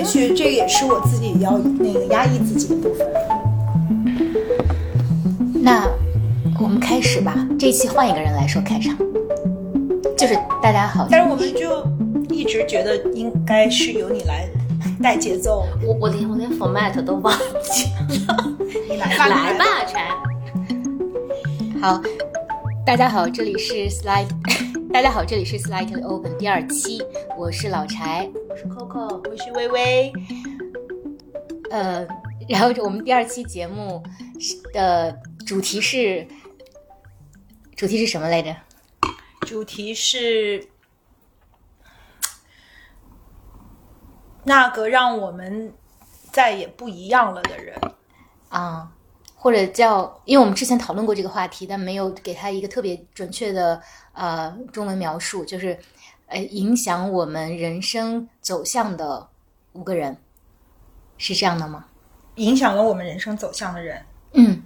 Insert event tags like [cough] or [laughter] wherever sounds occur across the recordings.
也许这也是我自己要那个压抑自己的部分。那我们开始吧，这一期换一个人来说开场，就是大家好。但是我们就一直觉得应该是由你来带节奏。我我连我连 format 都忘记了，你来吧，来吧，柴。好，大家好，这里是 Slide，[laughs] 大家好，这里是 Slightly Open 第二期，我是老柴，我是 Coco，我是微微。呃，然后我们第二期节目的主题是，主题是什么来着？主题是那个让我们再也不一样了的人。啊，或者叫，因为我们之前讨论过这个话题，但没有给他一个特别准确的呃中文描述，就是呃影响我们人生走向的五个人，是这样的吗？影响了我们人生走向的人。嗯，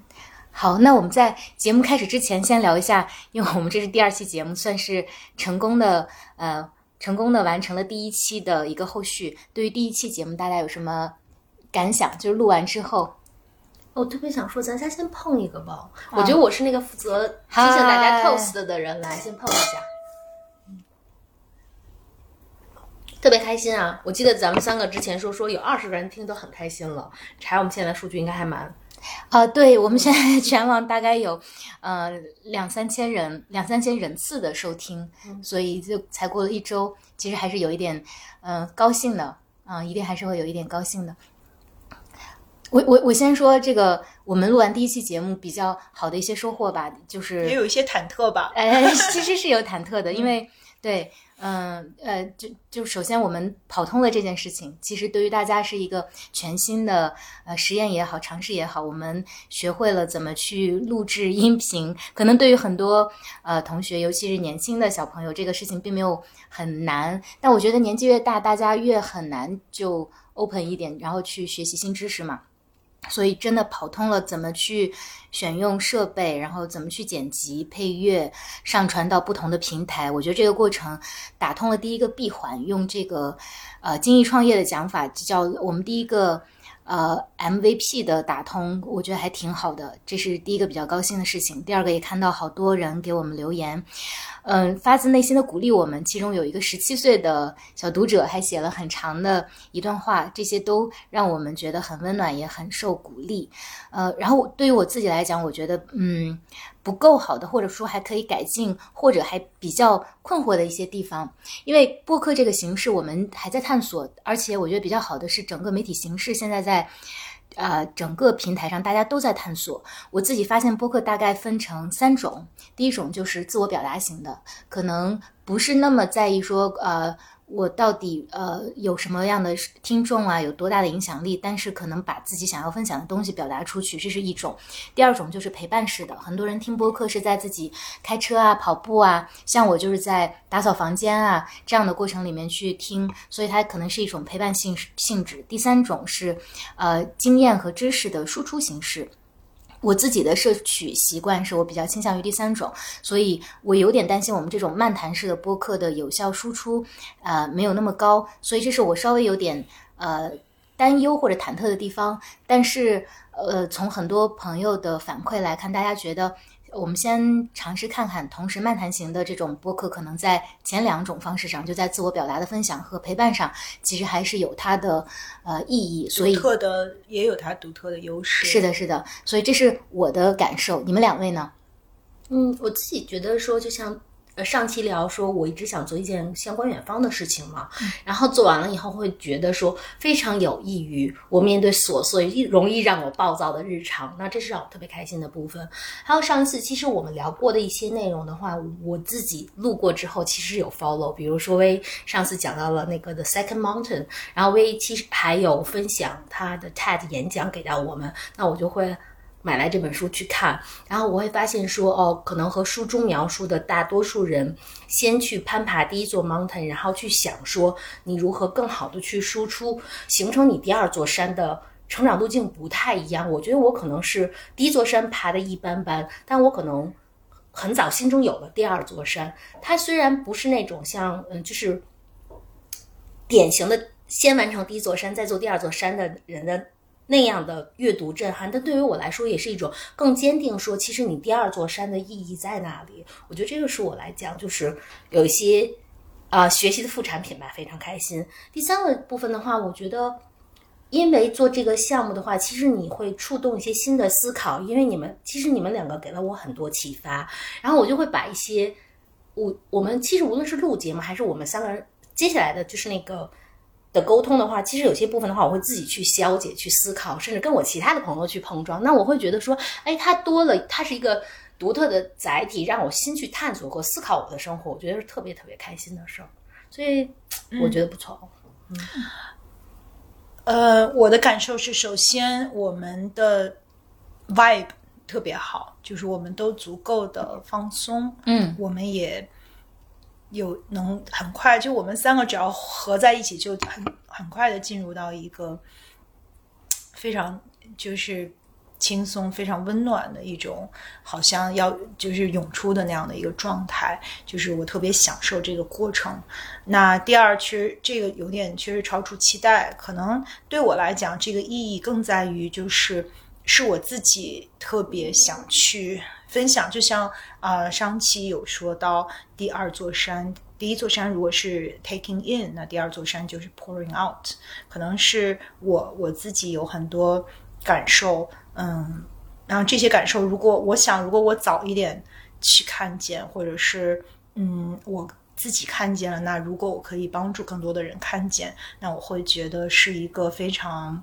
好，那我们在节目开始之前，先聊一下，因为我们这是第二期节目，算是成功的呃成功的完成了第一期的一个后续。对于第一期节目，大家有什么感想？就是录完之后，我特别想说，咱仨先碰一个吧。我觉得我是那个负责提醒大家 toast 的人，来先碰一下。特别开心啊！我记得咱们三个之前说说有二十个人听都很开心了。查我们现在数据应该还蛮……啊，对，我们现在全网大概有呃两三千人，两三千人次的收听，所以就才过了一周，其实还是有一点嗯、呃高兴的啊、一定还是会有一点高兴的。我我我先说这个，我们录完第一期节目比较好的一些收获吧，就是也有一些忐忑吧。哎，其实是有忐忑的，[laughs] 因为对，嗯呃，就就首先我们跑通了这件事情，其实对于大家是一个全新的呃实验也好，尝试也好，我们学会了怎么去录制音频。可能对于很多呃同学，尤其是年轻的小朋友，这个事情并没有很难，但我觉得年纪越大，大家越很难就 open 一点，然后去学习新知识嘛。所以真的跑通了怎么去选用设备，然后怎么去剪辑、配乐、上传到不同的平台。我觉得这个过程打通了第一个闭环。用这个呃精益创业的讲法，就叫我们第一个呃 MVP 的打通，我觉得还挺好的。这是第一个比较高兴的事情。第二个也看到好多人给我们留言。嗯，发自内心的鼓励我们。其中有一个十七岁的小读者还写了很长的一段话，这些都让我们觉得很温暖，也很受鼓励。呃，然后对于我自己来讲，我觉得嗯不够好的，或者说还可以改进，或者还比较困惑的一些地方。因为播客这个形式我们还在探索，而且我觉得比较好的是整个媒体形式现在在。呃，整个平台上大家都在探索。我自己发现播客大概分成三种，第一种就是自我表达型的，可能不是那么在意说呃我到底呃有什么样的听众啊，有多大的影响力，但是可能把自己想要分享的东西表达出去，这是一种。第二种就是陪伴式的，很多人听播客是在自己开车啊、跑步啊，像我就是在打扫房间啊这样的过程里面去听，所以它可能是一种陪伴性性质。第三种是呃经验和知识的输出形式。我自己的摄取习惯是我比较倾向于第三种，所以我有点担心我们这种漫谈式的播客的有效输出，呃，没有那么高，所以这是我稍微有点呃担忧或者忐忑的地方。但是呃，从很多朋友的反馈来看，大家觉得我们先尝试看看，同时漫谈型的这种播客，可能在前两种方式上，就在自我表达的分享和陪伴上，其实还是有它的呃意义。所以独特的也有它独特的优势。是的，是的，所以这是我的感受。你们两位呢？嗯，我自己觉得说，就像呃上期聊说，我一直想做一件相关远方的事情嘛，然后做完了以后会觉得说非常有益于我面对琐碎、容易让我暴躁的日常，那这是让我特别开心的部分。还有上一次其实我们聊过的一些内容的话，我自己录过之后其实有 follow，比如说薇上次讲到了那个 The Second Mountain，然后薇其实还有分享他的 TED 演讲给到我们，那我就会。买来这本书去看，然后我会发现说，哦，可能和书中描述的大多数人先去攀爬第一座 mountain，然后去想说你如何更好的去输出，形成你第二座山的成长路径不太一样。我觉得我可能是第一座山爬的一般般，但我可能很早心中有了第二座山。它虽然不是那种像嗯，就是典型的。先完成第一座山，再做第二座山的人的那样的阅读震撼。但对于我来说，也是一种更坚定说，其实你第二座山的意义在哪里？我觉得这个是我来讲，就是有一些啊、学习的副产品吧，非常开心。第三个部分的话，我觉得。因为做这个项目的话，其实你会触动一些新的思考，因为你们其实你们两个给了我很多启发，然后我就会把一些我我们其实无论是录节目还是我们三个人接下来的就是那个的沟通的话，其实有些部分的话，我会自己去消解、去思考，甚至跟我其他的朋友去碰撞。那我会觉得说，哎，它多了，它是一个独特的载体，让我新去探索和思考我的生活，我觉得是特别特别开心的事儿。所以我觉得不错。嗯呃，我的感受是，首先我们的 vibe 特别好，就是我们都足够的放松，嗯，我们也有能很快，就我们三个只要合在一起，就很很快的进入到一个非常就是轻松、非常温暖的一种，好像要就是涌出的那样的一个状态，就是我特别享受这个过程。那第二，其实这个有点确实超出期待，可能对我来讲，这个意义更在于就是是我自己特别想去分享，就像啊、上期有说到第二座山。第一座山如果是 taking in，那第二座山就是 pouring out。可能是我我自己有很多感受，嗯，然后这些感受，如果我想，如果我早一点去看见，或者是嗯，我自己看见了，那如果我可以帮助更多的人看见，那我会觉得是一个非常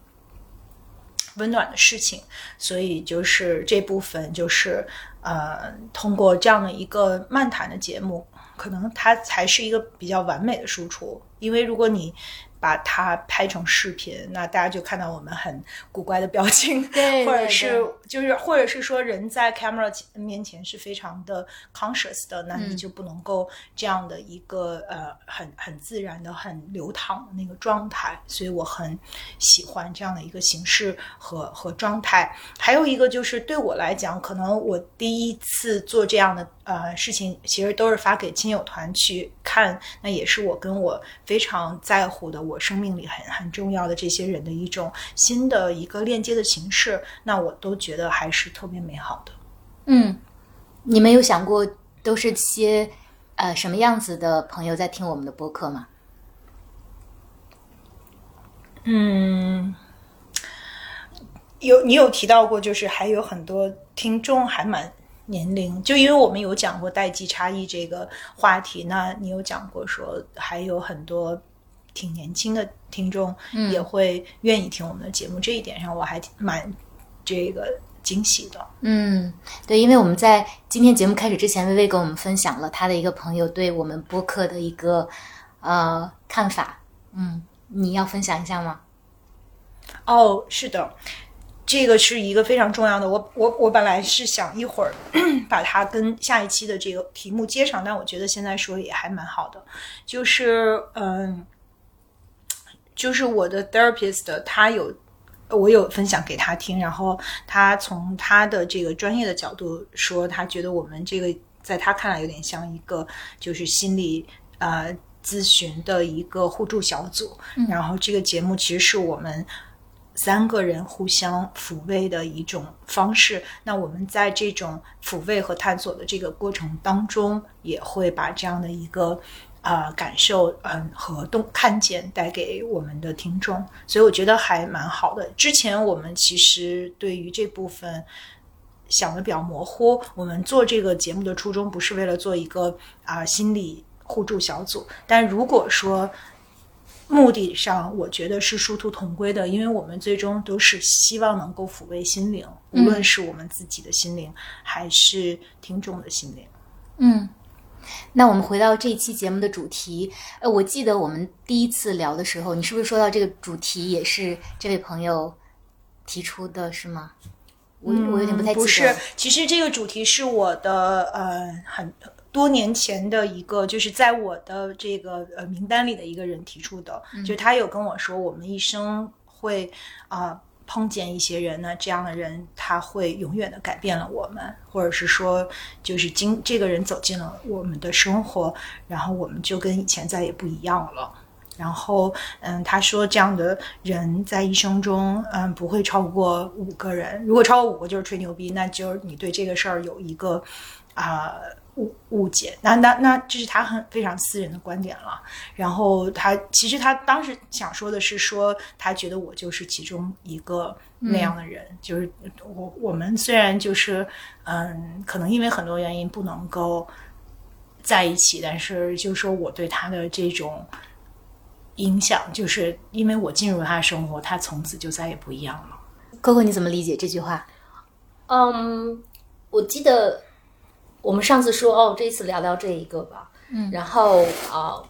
温暖的事情。所以就是这部分，就是呃，通过这样的一个漫谈的节目，可能它才是一个比较完美的输出。因为如果你把它拍成视频，那大家就看到我们很古怪的表情，对对 [laughs] 或者是就是或者是说人在 camera 前面前是非常的 conscious 的，那你就不能够这样的一个呃很很自然的、很流淌的那个状态。所以我很喜欢这样的一个形式和和状态。还有一个就是对我来讲，可能我第一次做这样的呃事情，其实都是发给亲友团去看，那也是我跟我非常在乎的，我生命里很很重要的这些人的一种新的一个链接的形式，那我都觉得还是特别美好的。嗯，你们有想过都是些呃什么样子的朋友在听我们的播客吗？嗯，有你有提到过，就是还有很多听众还蛮年龄，就因为我们有讲过代际差异这个话题，那你有讲过说还有很多挺年轻的听众也会愿意听我们的节目，这一点上我还挺蛮这个惊喜的。嗯，对，因为我们在今天节目开始之前，薇薇跟我们分享了他的一个朋友对我们播客的一个呃看法。嗯，你要分享一下吗？哦，是的，这个是一个非常重要的。我我我本来是想一会儿 [coughs] 把它跟下一期的这个题目接上，但我觉得现在说也还蛮好的。就是嗯，就是我的 therapist 他有。我有分享给他听，然后他从他的这个专业的角度说，他觉得我们这个在他看来有点像一个就是心理呃咨询的一个互助小组。然后这个节目其实是我们三个人互相抚慰的一种方式。那我们在这种抚慰和探索的这个过程当中，也会把这样的一个。呃，感受嗯和动看见带给我们的听众，所以我觉得还蛮好的。之前我们其实对于这部分想的比较模糊，我们做这个节目的初衷不是为了做一个啊、心理互助小组，但如果说目的上，我觉得是殊途同归的，因为我们最终都是希望能够抚慰心灵，无论是我们自己的心灵，还是听众的心灵。嗯，那我们回到这一期节目的主题，呃，我记得我们第一次聊的时候，你是不是说到这个主题也是这位朋友提出的，是吗？我我有点不太记得。不是，其实这个主题是我的呃很多年前的一个，就是在我的这个呃名单里的一个人提出的，就他有跟我说，我们一生会啊、碰见一些人呢，这样的人他会永远的改变了我们，或者是说，就是经这个人走进了我们的生活，然后我们就跟以前再也不一样了。然后，嗯，他说这样的人在一生中，嗯，不会超过五个人。如果超过五个，就是吹牛逼，那就是你对这个事儿有一个啊、误误解。那那那这是他很非常私人的观点了。然后他其实他当时想说的是说，他觉得我就是其中一个那样的人，就是我我们虽然就是嗯，可能因为很多原因不能够在一起，但是就说我对他的这种。影响就是因为我进入他的生活，他从此就再也不一样了。Coco，你怎么理解这句话？嗯，我记得我们上次说哦，这一次聊聊这一个吧。嗯，然后啊、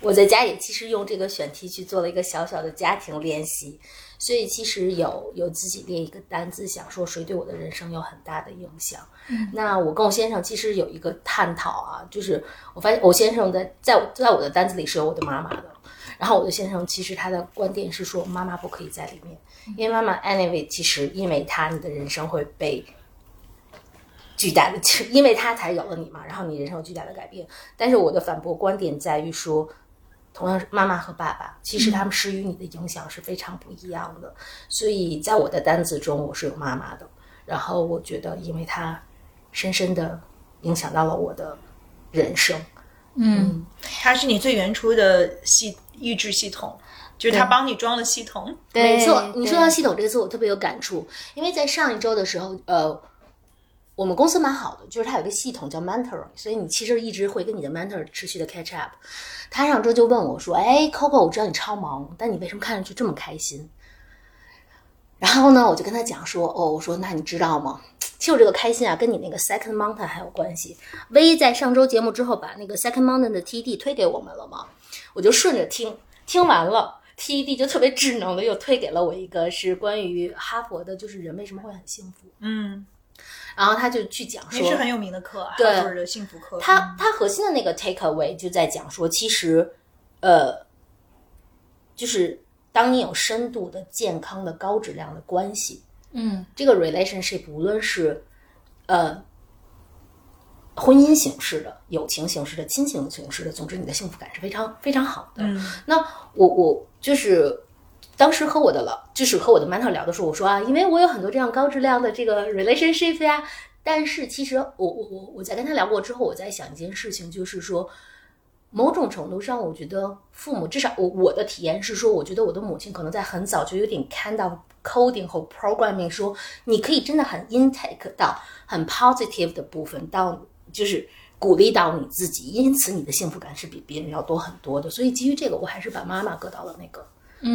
我在家也其实用这个选题去做了一个小小的家庭练习，所以其实有有自己列一个单子，想说谁对我的人生有很大的影响。嗯，那我跟我先生其实有一个探讨啊，就是我发现我先生在在在我的单子里是有我的妈妈的。然后我的先生其实他的观点是说，妈妈不可以在里面，因为妈妈 anyway 其实因为他你的人生会被巨大的，因为他才有了你嘛，然后你人生有巨大的改变。但是我的反驳观点在于说，同样是妈妈和爸爸，其实他们施予你的影响是非常不一样的。所以在我的单子中，我是有妈妈的。然后我觉得，因为他深深的影响到了我的人生。嗯，它是你最原初的系抑制系统，就是他帮你装了系统。对没错，你说到系统这个词，我特别有感触，因为在上一周的时候，呃，我们公司蛮好的，就是它有个系统叫 Mentor，所以你其实一直会跟你的 mentor 持续的 catch up。他上周就问我说：“哎，Coco，我知道你超忙，但你为什么看上去这么开心？”然后呢，我就跟他讲说：“哦，我说那你知道吗？其实我这个开心啊，跟你那个 second mountain 还有关系。V 在上周节目之后把那个 second mountain 的 TED 推给我们了嘛，我就顺着听，听完了。TED 就特别智能的又推给了我一个是关于哈佛的，就是人为什么会很幸福。嗯，然后他就去讲说，也是很有名的课，对哈佛的幸福课。他他核心的那个 take away 就在讲说，其实，呃，就是当你有深度的、健康的、高质量的关系，嗯，这个 relationship 无论是呃婚姻形式的、友情形式的、亲情形式的，总之你的幸福感是非常非常好的。嗯那我我就是当时和我的老，就是和我的 mentor 聊的时候，我说啊，因为我有很多这样高质量的这个 relationship 呀，但是其实我我我我在跟他聊过之后，我在想一件事情，就是说。某种程度上，我觉得父母至少我我的体验是说，我觉得我的母亲可能在很早就有点看到 coding 和 programming，说你可以真的很 intake 到很 positive 的部分，到就是鼓励到你自己，因此你的幸福感是比别人要多很多的。所以基于这个，我还是把妈妈搁到了那个、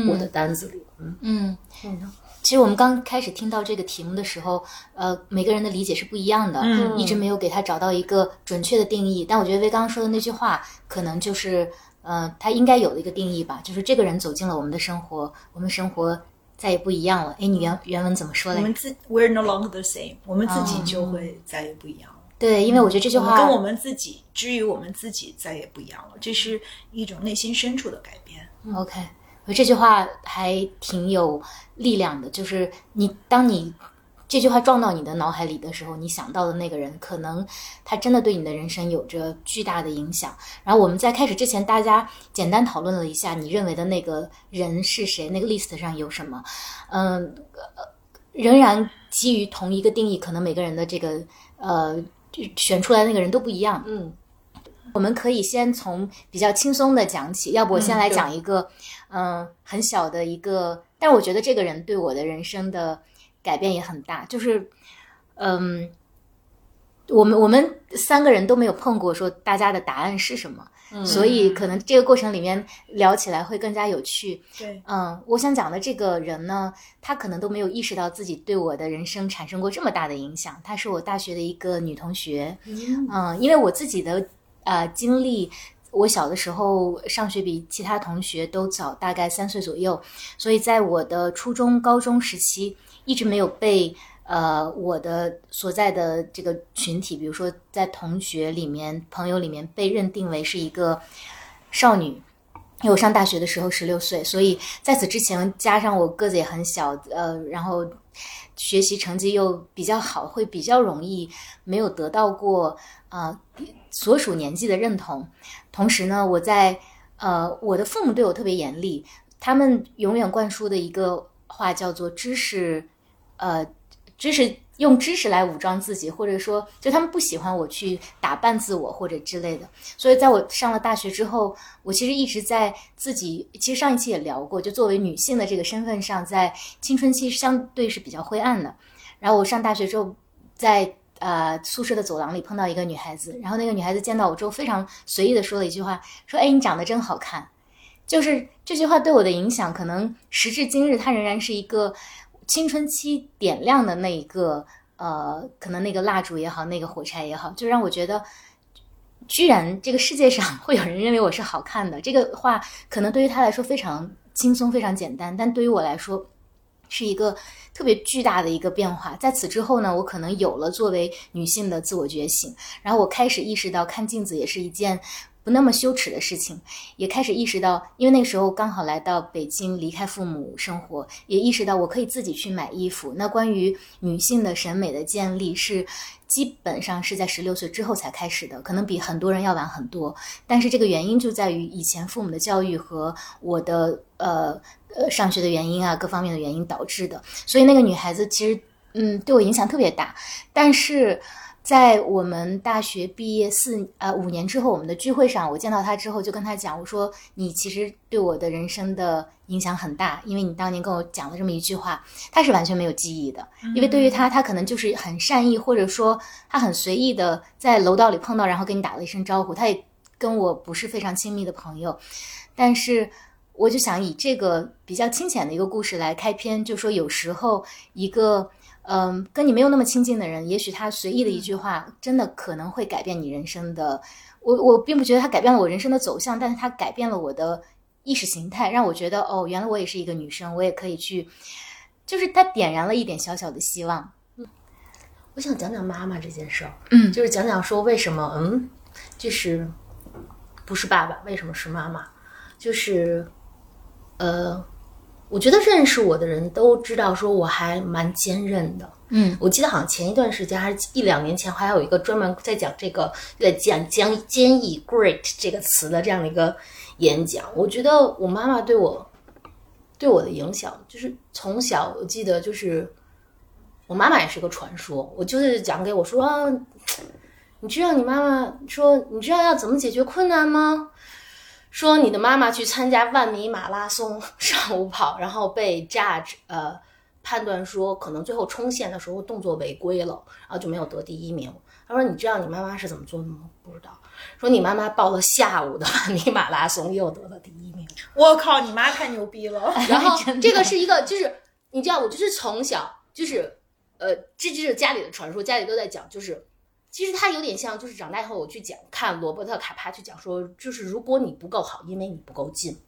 我的单子里。嗯嗯，嗯其实我们刚开始听到这个题目的时候，呃，每个人的理解是不一样的，嗯一直没有给他找到一个准确的定义。但我觉得魏刚刚说的那句话，可能就是，呃，他应该有的一个定义吧，就是这个人走进了我们的生活，我们生活再也不一样了。哎，你原原文怎么说的我们？自 We're no longer the same，我们自己就会再也不一样了。对，因为我觉得这句话我跟我们自己，至于我们自己再也不一样了，这是一种内心深处的改变。OK，我这句话还挺有力量的，就是你当你这句话撞到你的脑海里的时候，你想到的那个人，可能他真的对你的人生有着巨大的影响。然后我们在开始之前，大家简单讨论了一下你认为的那个人是谁，那个 list 上有什么，嗯，呃仍然基于同一个定义，可能每个人的这个呃选出来的那个人都不一样。嗯我们可以先从比较轻松的讲起，要不我先来讲一个，嗯、很小的一个，但我觉得这个人对我的人生的改变也很大，就是，嗯，我们我们三个人都没有碰过说大家的答案是什么，所以可能这个过程里面聊起来会更加有趣。对，嗯，我想讲的这个人呢，他可能都没有意识到自己对我的人生产生过这么大的影响。她是我大学的一个女同学，嗯，因为我自己的呃经历，我小的时候上学比其他同学都早，大概三岁左右，所以在我的初中、高中时期，一直没有被呃我的所在的这个群体，比如说在同学里面、朋友里面被认定为是一个少女。因为我上大学的时候十六岁，所以在此之前，加上我个子也很小，呃，然后学习成绩又比较好，会比较容易没有得到过呃所属年纪的认同。同时呢，我在呃，我的父母对我特别严厉，他们永远灌输的一个话叫做“知识”，呃，知识用知识来武装自己，或者说，就他们不喜欢我去打扮自我或者之类的。所以，在我上了大学之后，我其实一直在自己，其实上一期也聊过，就作为女性的这个身份上，在青春期相对是比较灰暗的。然后我上大学之后，在呃宿舍的走廊里碰到一个女孩子，然后那个女孩子见到我之后，非常随意的说了一句话，说：“哎，你长得真好看。”就是这句话对我的影响，可能时至今日，它仍然是一个青春期点亮的那一个呃，可能那个蜡烛也好，那个火柴也好，就让我觉得，居然这个世界上 [laughs] 会有人认为我是好看的。这个话可能对于他来说非常轻松、非常简单，但对于我来说是一个特别巨大的一个变化。在此之后呢，我可能有了作为女性的自我觉醒，然后我开始意识到看镜子也是一件。不那么羞耻的事情，也开始意识到，因为那时候刚好来到北京，离开父母生活，也意识到我可以自己去买衣服。那关于女性的审美的建立，是基本上是在十六岁之后才开始的，可能比很多人要晚很多。但是这个原因就在于以前父母的教育和我的呃呃上学的原因啊，各方面的原因导致的。所以那个女孩子其实嗯对我影响特别大，但是。在我们大学毕业四呃五年之后，我们的聚会上，我见到他之后，就跟他讲，我说你其实对我的人生的影响很大，因为你当年跟我讲了这么一句话，他是完全没有记忆的，因为对于他，他可能就是很善意，或者说他很随意的在楼道里碰到，然后跟你打了一声招呼，他也跟我不是非常亲密的朋友，但是我就想以这个比较清浅的一个故事来开篇，就说有时候一个。嗯，跟你没有那么亲近的人，也许他随意的一句话，真的可能会改变你人生的。我我并不觉得他改变了我人生的走向，但是他改变了我的意识形态，让我觉得哦，原来我也是一个女生，我也可以去，就是他点燃了一点小小的希望。嗯，我想讲讲妈妈这件事儿，嗯，就是讲讲说为什么，嗯，就是不是爸爸，为什么是妈妈？就是呃。我觉得认识我的人都知道，说我还蛮坚韧的。嗯，我记得好像前一段时间还是一两年前，还有一个专门在讲这个，在讲讲坚毅 “great” 这个词的这样的一个演讲。我觉得我妈妈对我对我的影响，就是从小我记得就是我妈妈也是个传说。我就是讲给我说，你知道你妈妈说，你知道要怎么解决困难吗？说你的妈妈去参加万米马拉松 [laughs] 上午跑，然后被 judge 呃判断说可能最后冲线的时候动作违规了，然后就没有得第一名。他说：“你知道你妈妈是怎么做的吗？不知道。说你妈妈报了下午的万米马拉松，又得了第一名。我靠，你妈太牛逼了！[laughs] 然后这个是一个，就是你知道，我就是从小就是呃，这就是家里的传说，家里都在讲，就是。其实他有点像，就是长大以后我去讲看罗伯特卡帕去讲说，就是如果你不够好，因为你不够近。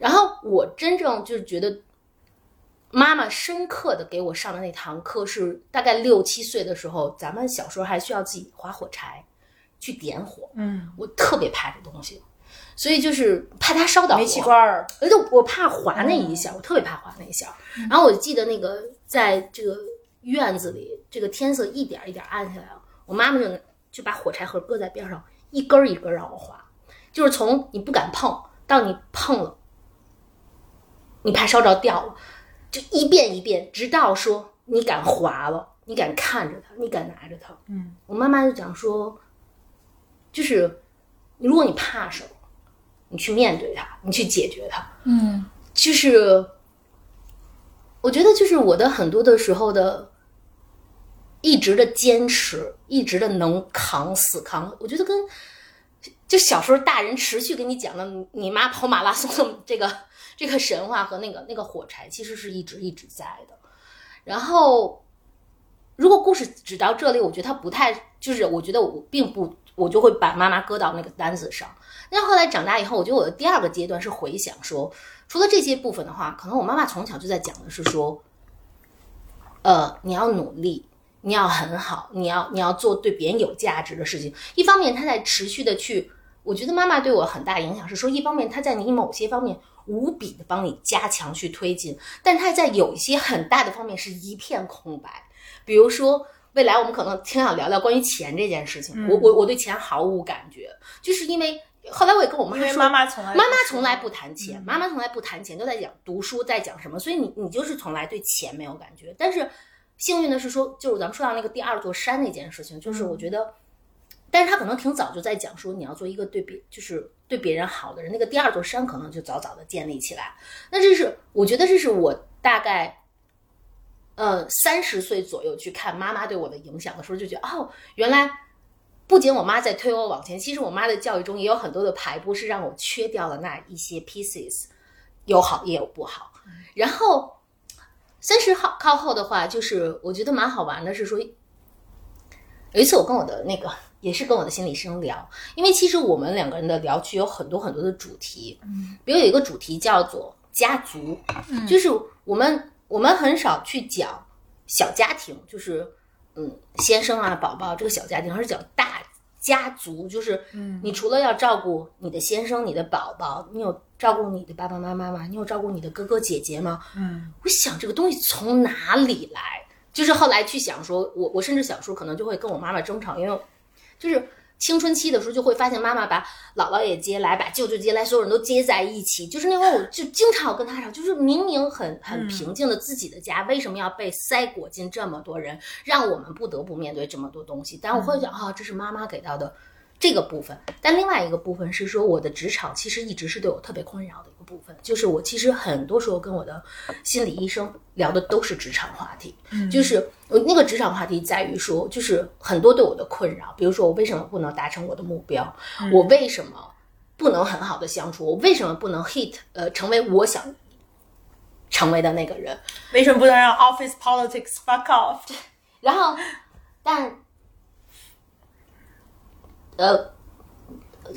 然后我真正就是觉得，妈妈深刻的给我上的那堂课是大概六七岁的时候，咱们小时候还需要自己划火柴，去点火。嗯，我特别怕这东西，所以就是怕它烧到煤气罐儿，而且我怕划那一下，我特别怕划那一下。然后我记得那个在这个院子里，这个天色一点一点暗下来了。我妈妈就就把火柴盒搁在边上，一根一根让我划，就是从你不敢碰到你碰了，你怕烧着掉了，就一遍一遍，直到说你敢划了，你敢看着它，你敢拿着它。嗯，我妈妈就讲说，就是如果你怕什么，你去面对它，你去解决它。嗯，就是我觉得，就是我的很多的时候的。一直的坚持，一直的能扛死扛，我觉得跟就小时候大人持续给你讲的你妈跑马拉松的这个 [laughs] 这个神话和那个那个火柴，其实是一直一直在的。然后，如果故事只到这里，我觉得他不太，就是我觉得我并不，我就会把妈妈搁到那个单子上。那后来长大以后，我觉得我的第二个阶段是回想说，除了这些部分的话，可能我妈妈从小就在讲的是说，呃，你要努力。你要很好，你要你要做对别人有价值的事情。一方面，他在持续的去，我觉得妈妈对我很大影响是说，一方面他在你某些方面无比的帮你加强去推进，但他在有一些很大的方面是一片空白。比如说，未来我们可能挺想聊聊关于钱这件事情。我我我对钱毫无感觉，就是因为后来我也跟我妈妈妈从来妈妈从来不谈钱，妈妈从来不谈钱，都在讲读书，在讲什么，所以你你就是从来对钱没有感觉。但是幸运的是说，就是咱们说到那个第二座山那件事情，就是我觉得，但是他可能挺早就在讲说你要做一个对别就是对别人好的人，那个第二座山可能就早早的建立起来。那这是我觉得这是我大概。呃，三十岁左右去看妈妈对我的影响的时候，就觉得哦，原来不仅我妈在推我往前，其实我妈的教育中也有很多的排布是让我缺掉了那一些 pieces，有好也有不好。然后三十号靠后的话，就是我觉得蛮好玩的，是说有一次我跟我的那个也是跟我的心理医生聊，因为其实我们两个人的聊区有很多很多的主题，嗯，比如有一个主题叫做家族，嗯，就是我们我们很少去讲小家庭，就是嗯先生啊宝宝这个小家庭，而是讲大家族，就是嗯你除了要照顾你的先生、你的宝宝，你有照顾你的爸爸妈妈吗？你有照顾你的哥哥姐姐吗？嗯我想这个东西从哪里来？就是后来去想说，我我甚至小时候可能就会跟我妈妈争吵，因为就是青春期的时候就会发现妈妈把姥姥也接来，把舅舅接来，所有人都接在一起。就是那会儿我就经常跟他吵，就是明明很 [laughs] 很平静的自己的家，为什么要被塞裹进这么多人，让我们不得不面对这么多东西？但我会想啊，这是妈妈给到的。这个部分，但另外一个部分是说，我的职场其实一直是对我特别困扰的部分，就是我其实很多时候跟我的心理医生聊的都是职场话题，就是我那个职场话题在于说，就是很多对我的困扰，比如说我为什么不能达成我的目标，我为什么不能很好的相处，我为什么不能 hit 呃成为我想成为的那个人，为什么不能让 office politics fuck off？然后，但，呃，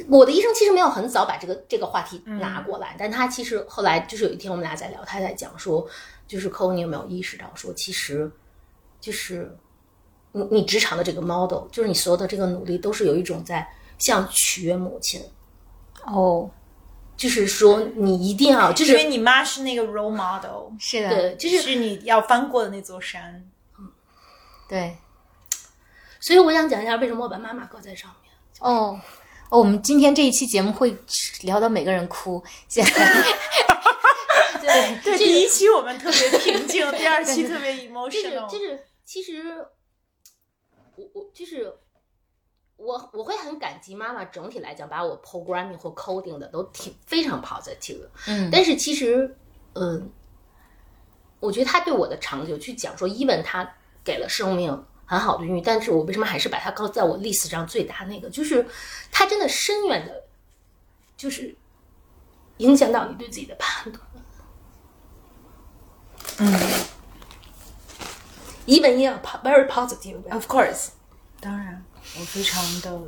我的医生其实没有很早把这个这个话题拿过来，但他其实后来就是有一天我们俩在聊，他在讲说，就是寇，你有没有意识到说，其实就是你你职场的这个 model，就是你所有的这个努力都是有一种在像取悦母亲，哦，就是说你一定要就是因为你妈是那个 role model，是的，对，就是是你要翻过的那座山。对，所以我想讲一下为什么我把妈妈搁在上面。哦。哦，我们今天这一期节目会聊到每个人哭，现在对 [laughs] 对，第一期我们特别平静，第二期特别 emotional。就是，其实我我就是我我会很感激妈妈整体来讲把我 programming 或 coding 的都挺非常 positive 的，嗯但是其实嗯，我觉得他对我的长久去讲说，even 他给了生命。很好的孕育，但是我为什么还是把它搁在我 list 上最大那个？就是它真的深远的，就是影响到你对自己的判断。嗯，even in a po- very positive, of course，当然，我非常的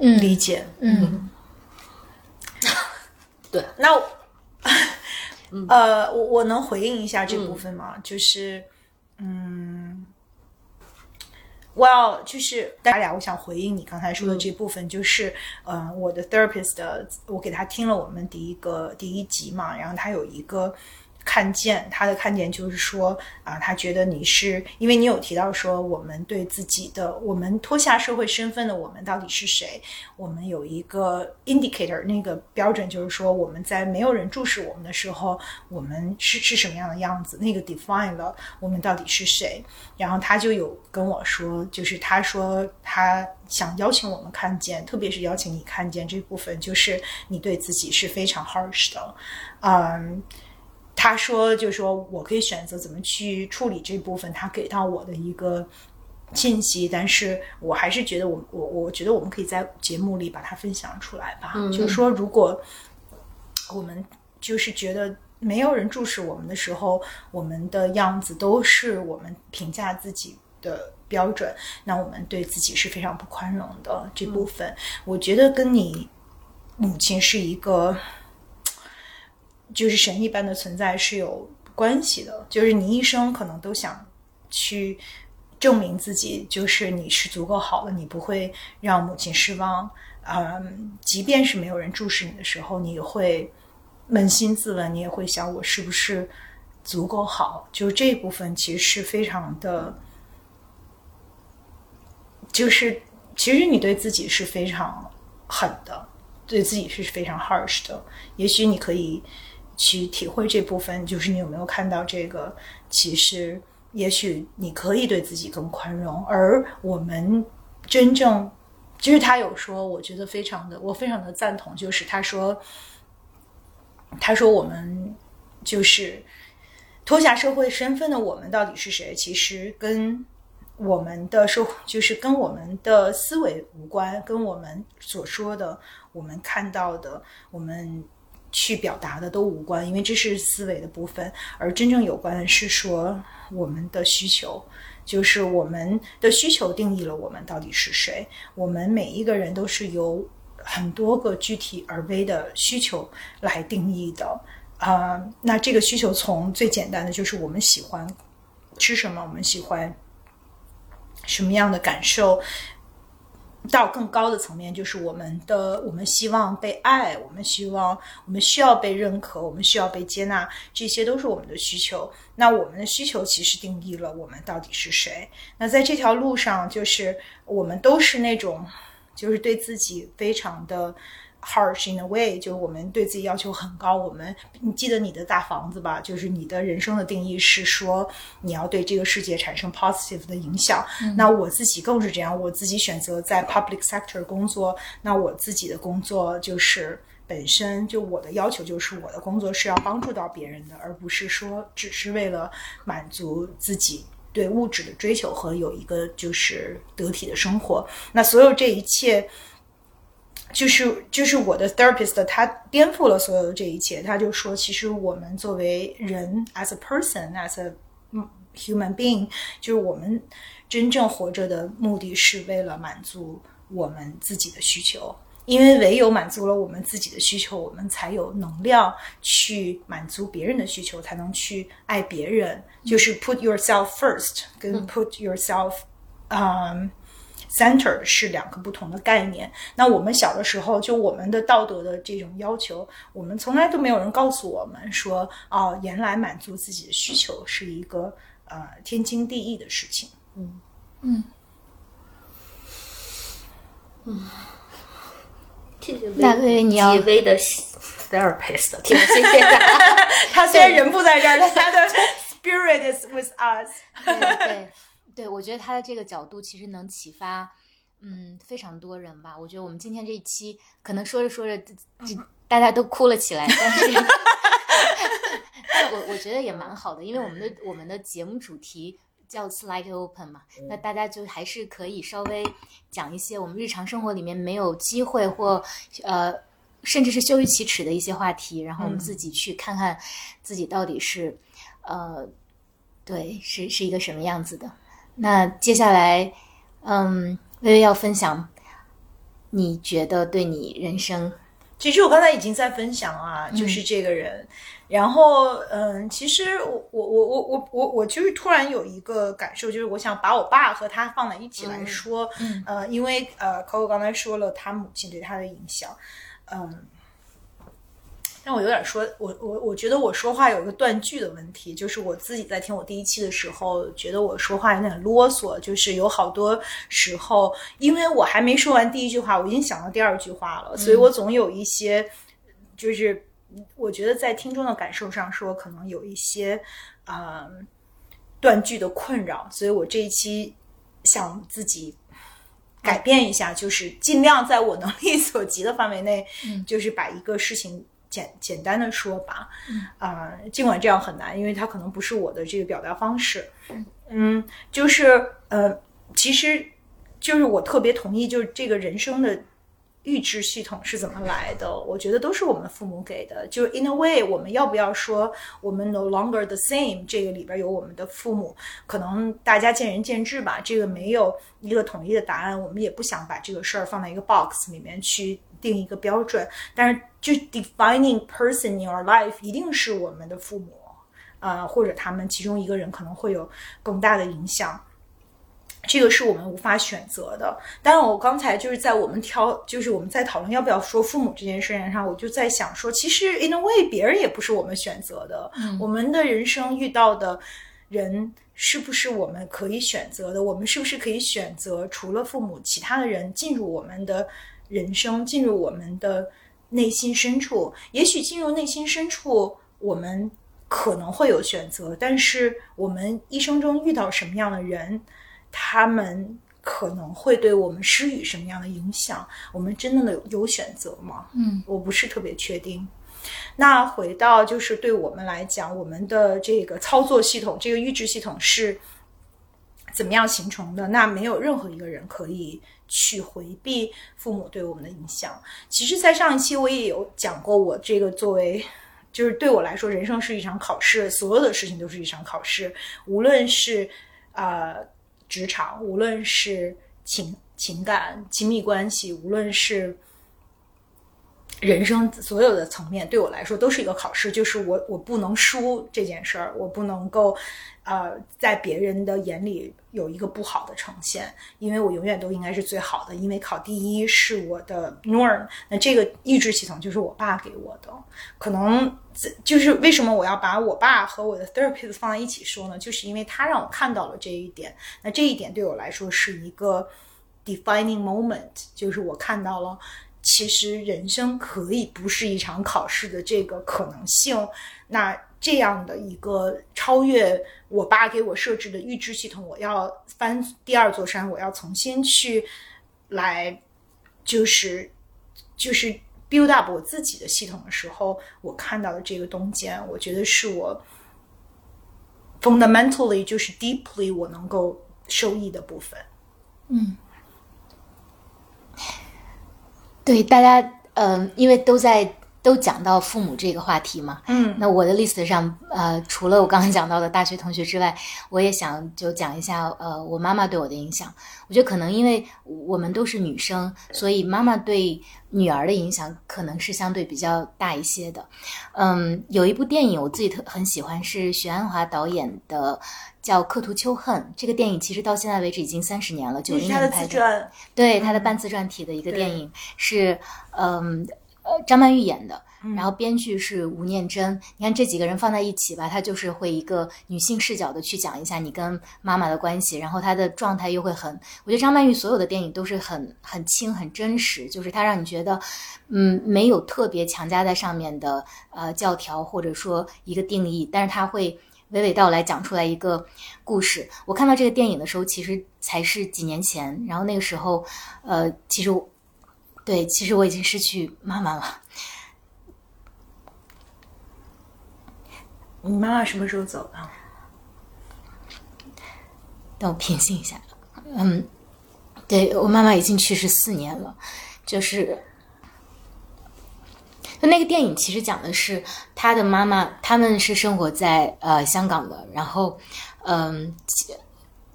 嗯理解。嗯 [laughs] 对，那我呃，我我能回应一下这部分吗？就是，嗯，我要就是大家俩，我想回应你刚才说的这部分，就是，呃，我的 therapist 的，我给他听了我们第一个第一集嘛，然后他有一个。看见他的看见就是说啊，他觉得你是因为你有提到说我们对自己的我们脱下社会身份的我们到底是谁？我们有一个 indicator 那个标准就是说我们在没有人注视我们的时候，我们是是什么样的样子？那个 define 了我们到底是谁。然后他就有跟我说，就是他说他想邀请我们看见，特别是邀请你看见这部分，就是你对自己是非常 harsh 的，嗯。他说，就是说我可以选择怎么去处理这部分，他给到我的一个信息，但是我还是觉得我我我觉得我们可以在节目里把它分享出来吧。嗯就是说，如果我们就是觉得没有人注视我们的时候，我们的样子都是我们评价自己的标准，那我们对自己是非常不宽容的这部分。我觉得跟你母亲是一个。就是神一般的存在是有关系的，就是你一生可能都想去证明自己，就是你是足够好的，你不会让母亲失望。嗯，即便是没有人注视你的时候，你会扪心自问，你也会想我是不是足够好？就这一部分其实是非常的，就是其实你对自己是非常狠的。对自己是非常 harsh 的。也许你可以去体会这部分，就是你有没有看到这个？其实，也许你可以对自己更宽容，而我们真正，就是他有说，我觉得非常的，我非常的赞同，就是他说，他说我们就是脱下社会身份的我们到底是谁？其实跟我们的社会就是跟我们的思维无关，跟我们所说的、我们看到的、我们去表达的都无关，因为这是思维的部分，而真正有关的是说我们的需求，就是我们的需求定义了我们到底是谁。我们每一个人都是由很多个具体而微的需求来定义的。啊、那这个需求从最简单的就是我们喜欢吃什么，我们喜欢什么样的感受，到更高的层面，就是我们的我们希望被爱，我们希望我们需要被认可，我们需要被接纳，这些都是我们的需求。那我们的需求其实定义了我们到底是谁。那在这条路上，就是我们都是那种，就是对自己非常的。Harsh in a way，就是我们对自己要求很高。我们，你记得你的大房子吧？就是你的人生的定义是说，你要对这个世界产生 positive 的影响。那我自己更是这样，我自己选择在 public sector 工作。那我自己的工作就是本身就我的要求就是我的工作是要帮助到别人的，而不是说只是为了满足自己。对物质的追求和有一个就是得体的生活，那所有这一切，就是就是我的 therapist，他颠覆了所有的这一切。他就说，其实我们作为人，as a person，as a human being，就是我们真正活着的目的是为了满足我们自己的需求。因为唯有满足了我们自己的需求，我们才有能量去满足别人的需求，才能去爱别人。就是 put yourself first 跟 put yourself，嗯、center 是两个不同的概念。那我们小的时候，就我们的道德的这种要求，我们从来都没有人告诉我们说，哦，原来满足自己的需求是一个呃天经地义的事情。谢谢那薇你要极微的 therapist，挺 [laughs] 谢谢的。[laughs] 他虽然人不在这儿，但他的 [laughs] spirit is with us。对对对，我觉得他的这个角度其实能启发，嗯，非常多人吧。我觉得我们今天这一期可能说着说着，就大家都哭了起来，但是，但我我觉得也蛮好的，因为我们的我们的节目主题叫 Slide Open 嘛，那大家就还是可以稍微讲一些我们日常生活里面没有机会或呃。甚至是羞于启齿的一些话题，然后我们自己去看看自己到底是，呃，对，是是一个什么样子的。那接下来，嗯，微微要分享，你觉得对你人生，其实我刚才已经在分享啊，就是这个人。然后，嗯，其实我我我我我我我就是突然有一个感受，就是我想把我爸和他放在一起来说，嗯呃，因为呃，Coco 刚才说了他母亲对他的影响，嗯。但我有点说，我我我觉得我说话有一个断句的问题，就是我自己在听我第一期的时候，觉得我说话有点啰嗦，就是有好多时候，因为我还没说完第一句话，我已经想到第二句话了，所以我总有一些，就是我觉得在听众的感受上说，可能有一些啊、呃断句的困扰，所以我这一期想自己改变一下，就是尽量在我能力所及的范围内，就是把一个事情简简单的说吧。啊、尽管这样很难，因为它可能不是我的这个表达方式。嗯，就是呃，其实就是我特别同意，就是这个人生的预制系统是怎么来的？我觉得都是我们父母给的。就 in a way，我们要不要说我们 no longer the same？这个里边有我们的父母，可能大家见仁见智吧。这个没有一个统一的答案，我们也不想把这个事儿放在一个 box 里面去定一个标准。但是，就 defining person in your life 一定是我们的父母，啊、或者他们其中一个人可能会有更大的影响。这个是我们无法选择的。当然，我刚才就是在我们挑，就是我们在讨论要不要说父母这件事情上，我就在想说，其实 in a way 别人也不是我们选择的。我们的人生遇到的人是不是我们可以选择的？我们是不是可以选择除了父母其他的人进入我们的人生，进入我们的内心深处。也许进入内心深处，我们可能会有选择，但是我们一生中遇到什么样的人，他们可能会对我们施予什么样的影响，我们真的有有选择吗？嗯，我不是特别确定。那回到就是对我们来讲，我们的这个操作系统，这个预知系统是怎么样形成的？那没有任何一个人可以去回避父母对我们的影响。其实，在上一期我也有讲过，我这个作为就是对我来说，人生是一场考试，所有的事情都是一场考试，无论是呃职场，无论是情情感、亲密关系，无论是人生所有的层面，对我来说都是一个考试。就是我我不能输这件事儿，我不能够呃在别人的眼里有一个不好的呈现，因为我永远都应该是最好的。因为考第一是我的 norm，那这个意志系统就是我爸给我的。可能就是为什么我要把我爸和我的 therapist 放在一起说呢？就是因为他让我看到了这一点。那这一点对我来说是一个 defining moment，就是我看到了。其实人生可以不是一场考试的这个可能性，那这样的一个超越我爸给我设置的预知系统，我要翻第二座山，我要重新去来，就是就是 build up 我自己的系统的时候，我看到的这个东间，我觉得是我 fundamentally 就是 deeply 我能够受益的部分。嗯。对大家，嗯，因为都在都讲到父母这个话题嘛，嗯，那我的 list 上，呃，除了我刚刚讲到的大学同学之外，我也想就讲一下，呃，我妈妈对我的影响。我觉得可能因为我们都是女生，所以妈妈对女儿的影响可能是相对比较大一些的。嗯，有一部电影我自己特很喜欢，是许鞍华导演的。叫《刻图秋恨》这个电影，其实到现在为止已经三十年了，九零年拍的。对他的半自传体的一个电影，是嗯呃张曼玉演的，然后编剧是吴念真。你看这几个人放在一起吧，他就是会一个女性视角的去讲一下你跟妈妈的关系，然后她的状态又会很。我觉得张曼玉所有的电影都是很很轻很真实，就是她让你觉得嗯没有特别强加在上面的呃教条或者说一个定义，但是她会。娓娓道来讲出来一个故事。我看到这个电影的时候，其实才是几年前。然后那个时候，呃，其实对，其实我已经失去妈妈了。你妈妈什么时候走的？等我平静一下。嗯，对我妈妈已经去世四年了，就是。那那个电影其实讲的是他的妈妈，他们是生活在呃香港的，然后嗯，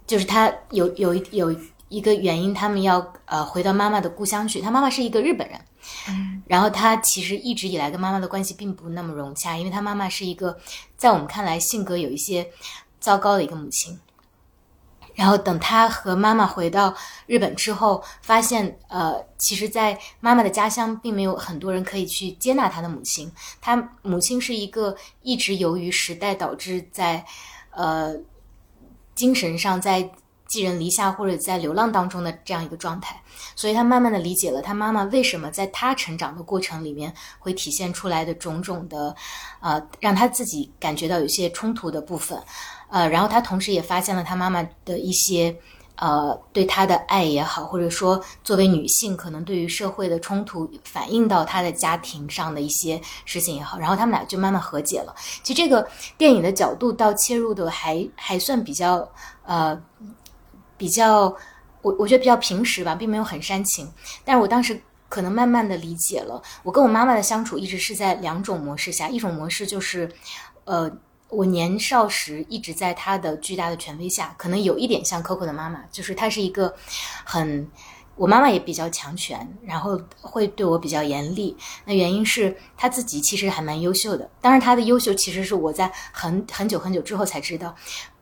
就是他有有有一个原因，他们要呃回到妈妈的故乡去。他妈妈是一个日本人，嗯，然后他其实一直以来跟妈妈的关系并不那么融洽，因为他妈妈是一个在我们看来性格有一些糟糕的一个母亲。然后等他和妈妈回到日本之后，发现，呃，其实，在妈妈的家乡，并没有很多人可以去接纳他的母亲。他母亲是一个一直由于时代导致在，呃，精神上在寄人篱下或者在流浪当中的这样一个状态。所以他慢慢的理解了他妈妈为什么在他成长的过程里面会体现出来的种种的，呃，让他自己感觉到有些冲突的部分。呃，然后他同时也发现了他妈妈的一些，呃，对他的爱也好，或者说作为女性可能对于社会的冲突反映到他的家庭上的一些事情也好，然后他们俩就慢慢和解了。其实这个电影的角度到切入的还还算比较，呃，比较我我觉得比较平时吧，并没有很煽情。但是我当时可能慢慢的理解了，我跟我妈妈的相处一直是在两种模式下，一种模式就是，呃。我年少时一直在他的巨大的权威下，可能有一点像 Coco 的妈妈，就是她是一个很，我妈妈也比较强权，然后会对我比较严厉。那原因是她自己其实还蛮优秀的，当然她的优秀其实是我在很很久很久之后才知道。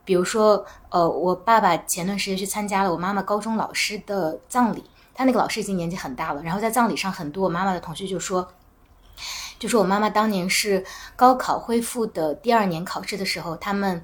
比如说，呃，我爸爸前段时间去参加了我妈妈高中老师的葬礼，他那个老师已经年纪很大了，然后在葬礼上，很多我妈妈的同学就说。就说我妈妈当年是高考恢复的第二年考试的时候，他们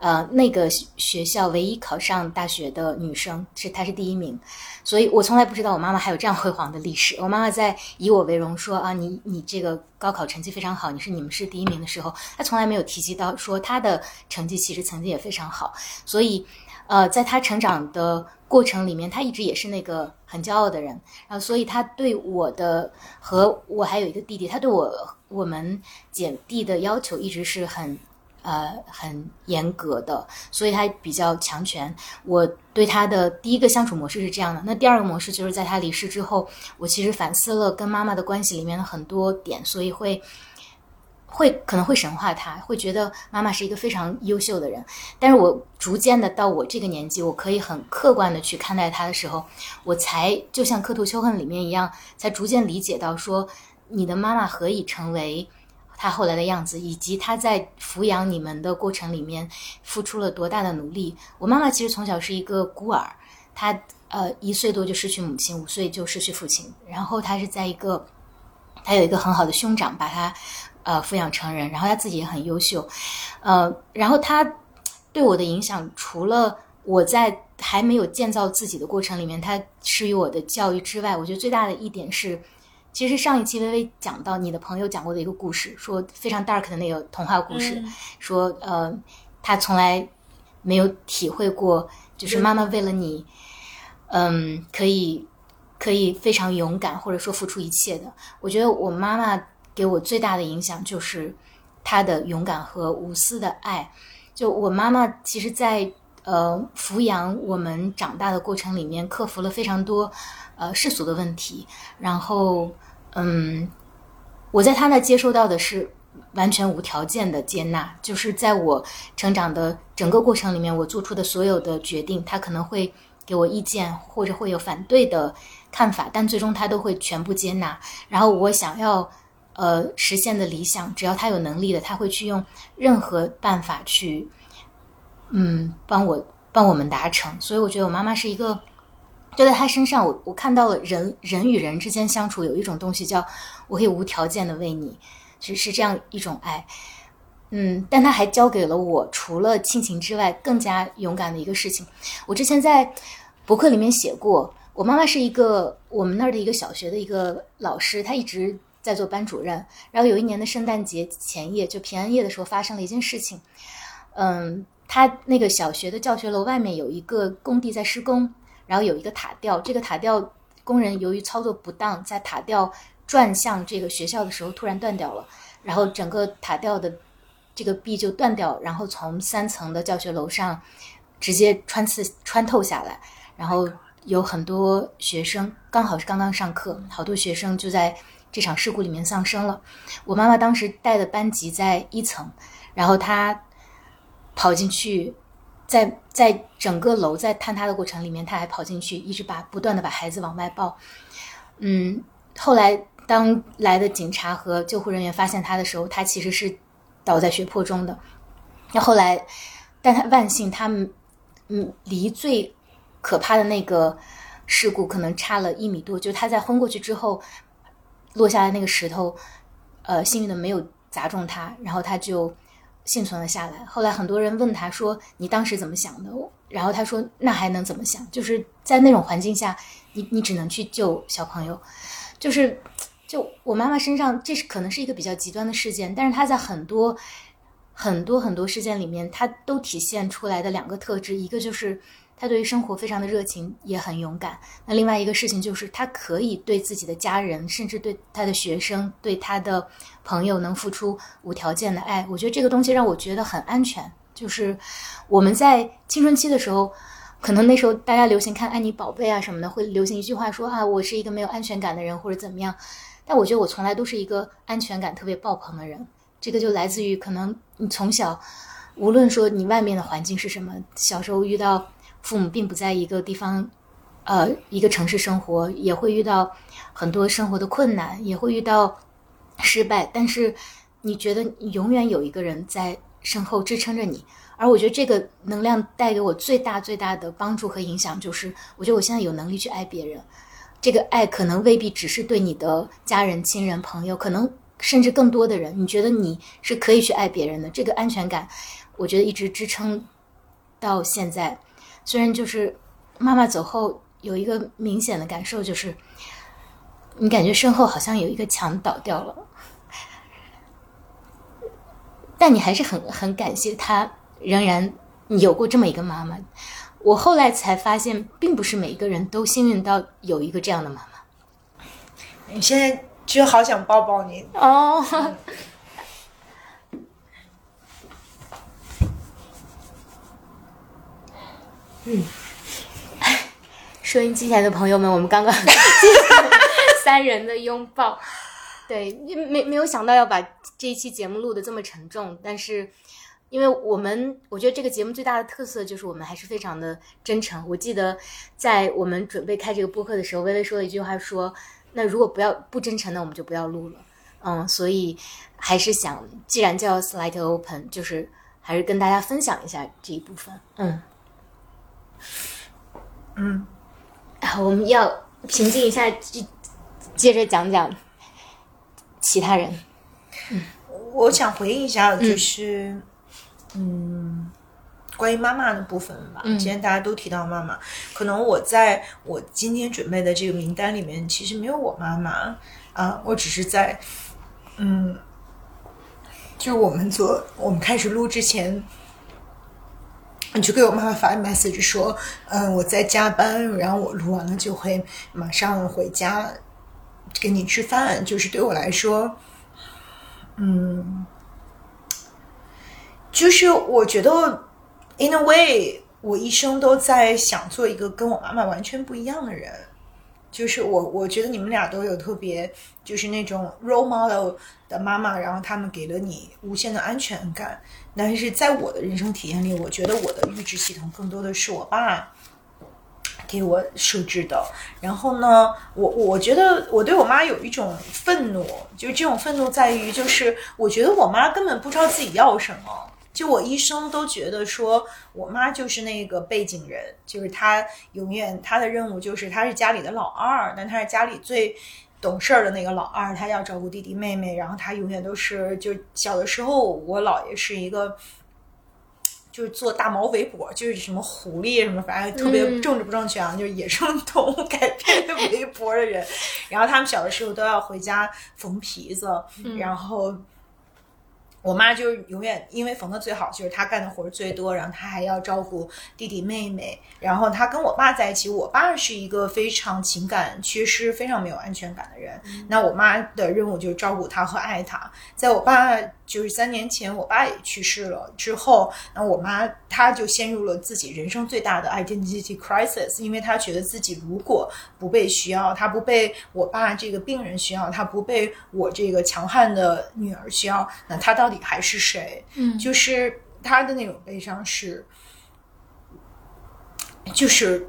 呃，那个学校唯一考上大学的女生是她是第一名，所以我从来不知道我妈妈还有这样辉煌的历史。我妈妈在以我为荣说啊，你你这个高考成绩非常好，你是你们市第一名的时候，她从来没有提及到说她的成绩其实曾经也非常好。所以，呃，在她成长的过程里面，她一直也是那个很骄傲的人。然后，所以她对我的和我还有一个弟弟，她对我我们姐弟的要求一直是很。呃，很严格的，所以他比较强权。我对他的第一个相处模式是这样的，那第二个模式就是在他离世之后，我其实反思了跟妈妈的关系里面的很多点，所以会会可能会神化他，会觉得妈妈是一个非常优秀的人。但是我逐渐的到我这个年纪，我可以很客观的去看待他的时候，我才就像《刻图秋恨》里面一样，才逐渐理解到说，你的妈妈何以成为。他后来的样子，以及他在抚养你们的过程里面付出了多大的努力。我妈妈其实从小是一个孤儿，她呃一岁多就失去母亲，五岁就失去父亲。然后她是在一个，她有一个很好的兄长把她呃抚养成人，然后她自己也很优秀，呃，然后她对我的影响，除了我在还没有建造自己的过程里面，她施予我的教育之外，我觉得最大的一点是。其实上一期微微讲到你的朋友讲过的一个故事，说非常 dark 的那个童话故事，说呃，他从来没有体会过，就是妈妈为了你，嗯，可以可以非常勇敢，或者说付出一切的。我觉得我妈妈给我最大的影响就是她的勇敢和无私的爱。就我妈妈其实，在呃抚养我们长大的过程里面，克服了非常多呃世俗的问题，然后。嗯，我在他那接收到的是完全无条件的接纳，就是在我成长的整个过程里面，我做出的所有的决定，他可能会给我意见，或者会有反对的看法，但最终他都会全部接纳。然后我想要呃实现的理想，只要他有能力的，他会去用任何办法去嗯帮我帮我们达成。所以我觉得我妈妈是一个。就在他身上，我我看到了人人与人之间相处有一种东西叫我可以无条件的为你，是是这样一种爱，嗯，但他还教给了我除了亲情之外更加勇敢的一个事情。我之前在博客里面写过，我妈妈是一个我们那儿的一个小学的一个老师，她一直在做班主任。然后有一年的圣诞节前夜，就平安夜的时候发生了一件事情，嗯，他那个小学的教学楼外面有一个工地在施工。然后有一个塔吊，这个塔吊工人由于操作不当，在塔吊转向这个学校的时候突然断掉了，然后整个塔吊的这个壁就断掉，然后从三层的教学楼上直接穿刺穿透下来，然后有很多学生刚好是刚刚上课，好多学生就在这场事故里面丧生了。我妈妈当时带的班级在一层，然后她跑进去。在在整个楼在坍塌的过程里面，他还跑进去，一直把不断的把孩子往外抱。嗯，后来当来的警察和救护人员发现他的时候，他其实是倒在血泊中的。那后来，但他万幸，他们嗯离最可怕的那个事故可能差了一米多，就他在昏过去之后落下来那个石头，呃，幸运的没有砸中他，然后他就。幸存了下来。后来很多人问他说：“你当时怎么想的？”然后他说：“那还能怎么想？就是在那种环境下，你你只能去救小朋友。就是，就我妈妈身上，这是可能是一个比较极端的事件，但是她在很多很多很多事件里面，她都体现出来的两个特质，一个就是。他对于生活非常的热情，也很勇敢。那另外一个事情就是，他可以对自己的家人，甚至对他的学生、对他的朋友，能付出无条件的爱。我觉得这个东西让我觉得很安全。就是我们在青春期的时候，可能那时候大家流行看《安妮宝贝》啊什么的，会流行一句话说啊，我是一个没有安全感的人，或者怎么样。但我觉得我从来都是一个安全感特别爆棚的人。这个就来自于可能你从小，无论说你外面的环境是什么，小时候遇到。父母并不在一个地方，呃，一个城市生活，也会遇到很多生活的困难，也会遇到失败。但是，你觉得永远有一个人在身后支撑着你。而我觉得这个能量带给我最大最大的帮助和影响，就是我觉得我现在有能力去爱别人。这个爱可能未必只是对你的家人、亲人、朋友，可能甚至更多的人。你觉得你是可以去爱别人的，这个安全感。我觉得一直支撑到现在。虽然就是妈妈走后，有一个明显的感受就是，你感觉身后好像有一个墙倒掉了，但你还是很很感谢她，仍然有过这么一个妈妈。我后来才发现，并不是每一个人都幸运到有一个这样的妈妈。你现在就好想抱抱你哦。嗯，收音机前的朋友们，我们刚刚 [laughs] 三人的拥抱，对，没没有想到要把这一期节目录的这么沉重，但是因为我们，我觉得这个节目最大的特色就是我们还是非常的真诚。我记得在我们准备开这个播客的时候，微微说了一句话，说：“那如果不要不真诚，那我们就不要录了。”嗯，所以还是想，既然叫 Slide Open，就是还是跟大家分享一下这一部分。嗯。嗯，好，我们要平静一下，接接着讲讲其他人。嗯，我想回应一下，就是嗯，关于妈妈的部分吧。今天大家都提到妈妈，可能我在我今天准备的这个名单里面，其实没有我妈妈啊，我只是在嗯，就我们做我们开始录之前。你就给我妈妈发 message 说，嗯，我在加班，然后我录完了就会马上回家跟你吃饭。就是对我来说，嗯，就是我觉得 in a way，我一生都在想做一个跟我妈妈完全不一样的人。就是我，我觉得你们俩都有特别，就是那种 role model 的妈妈，然后他们给了你无限的安全感。但是在我的人生体验里，我觉得我的预知系统更多的是我爸给我设置的。然后呢，我我觉得我对我妈有一种愤怒，就是这种愤怒在于，就是我觉得我妈根本不知道自己要什么。就我一生都觉得说我妈就是那个背景人，就是她永远她的任务就是她是家里的老二，但她是家里最。懂事儿的那个老二，他要照顾弟弟妹妹，然后他永远都是就小的时候，我姥爷是一个，就是做大毛围脖，就是什么狐狸什么，反正特别政治不正确啊，就是野生动物 [laughs] 改编的围脖的人。然后他们小的时候都要回家缝皮子，然后。我妈就是永远因为缝的最好，就是她干的活最多，然后她还要照顾弟弟妹妹。然后她跟我爸在一起，我爸是一个非常情感缺失、非常没有安全感的人。那我妈的任务就是照顾他和爱他。在我爸。就是三年前，我爸也去世了之后，那我妈她就陷入了自己人生最大的 identity crisis，因为她觉得自己如果不被需要，她不被我爸这个病人需要，她不被我这个强悍的女儿需要，那她到底还是谁？嗯，就是她的那种悲伤是，就是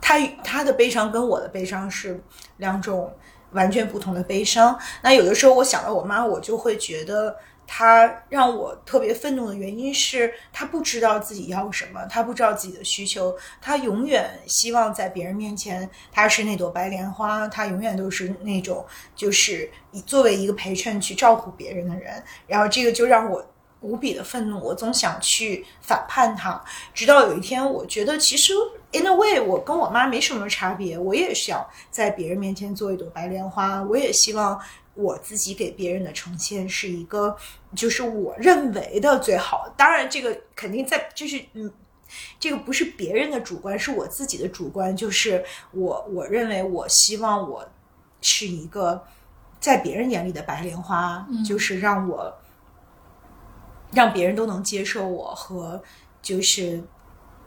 她她的悲伤跟我的悲伤是两种。完全不同的悲伤。那有的时候我想到我妈，我就会觉得她让我特别愤怒的原因是她不知道自己要什么，她不知道自己的需求，她永远希望在别人面前她是那朵白莲花，她永远都是那种就是作为一个陪衬去照顾别人的人。然后这个就让我。无比的愤怒，我总想去反叛他。直到有一天，我觉得其实 in a way，我跟我妈没什么差别。我也想在别人面前做一朵白莲花，我也希望我自己给别人的呈现是一个，就是我认为的最好。当然，这个肯定在，就是嗯，这个不是别人的主观，是我自己的主观。就是我我认为，我希望我是一个在别人眼里的白莲花，就是让我。让别人都能接受我和，就是，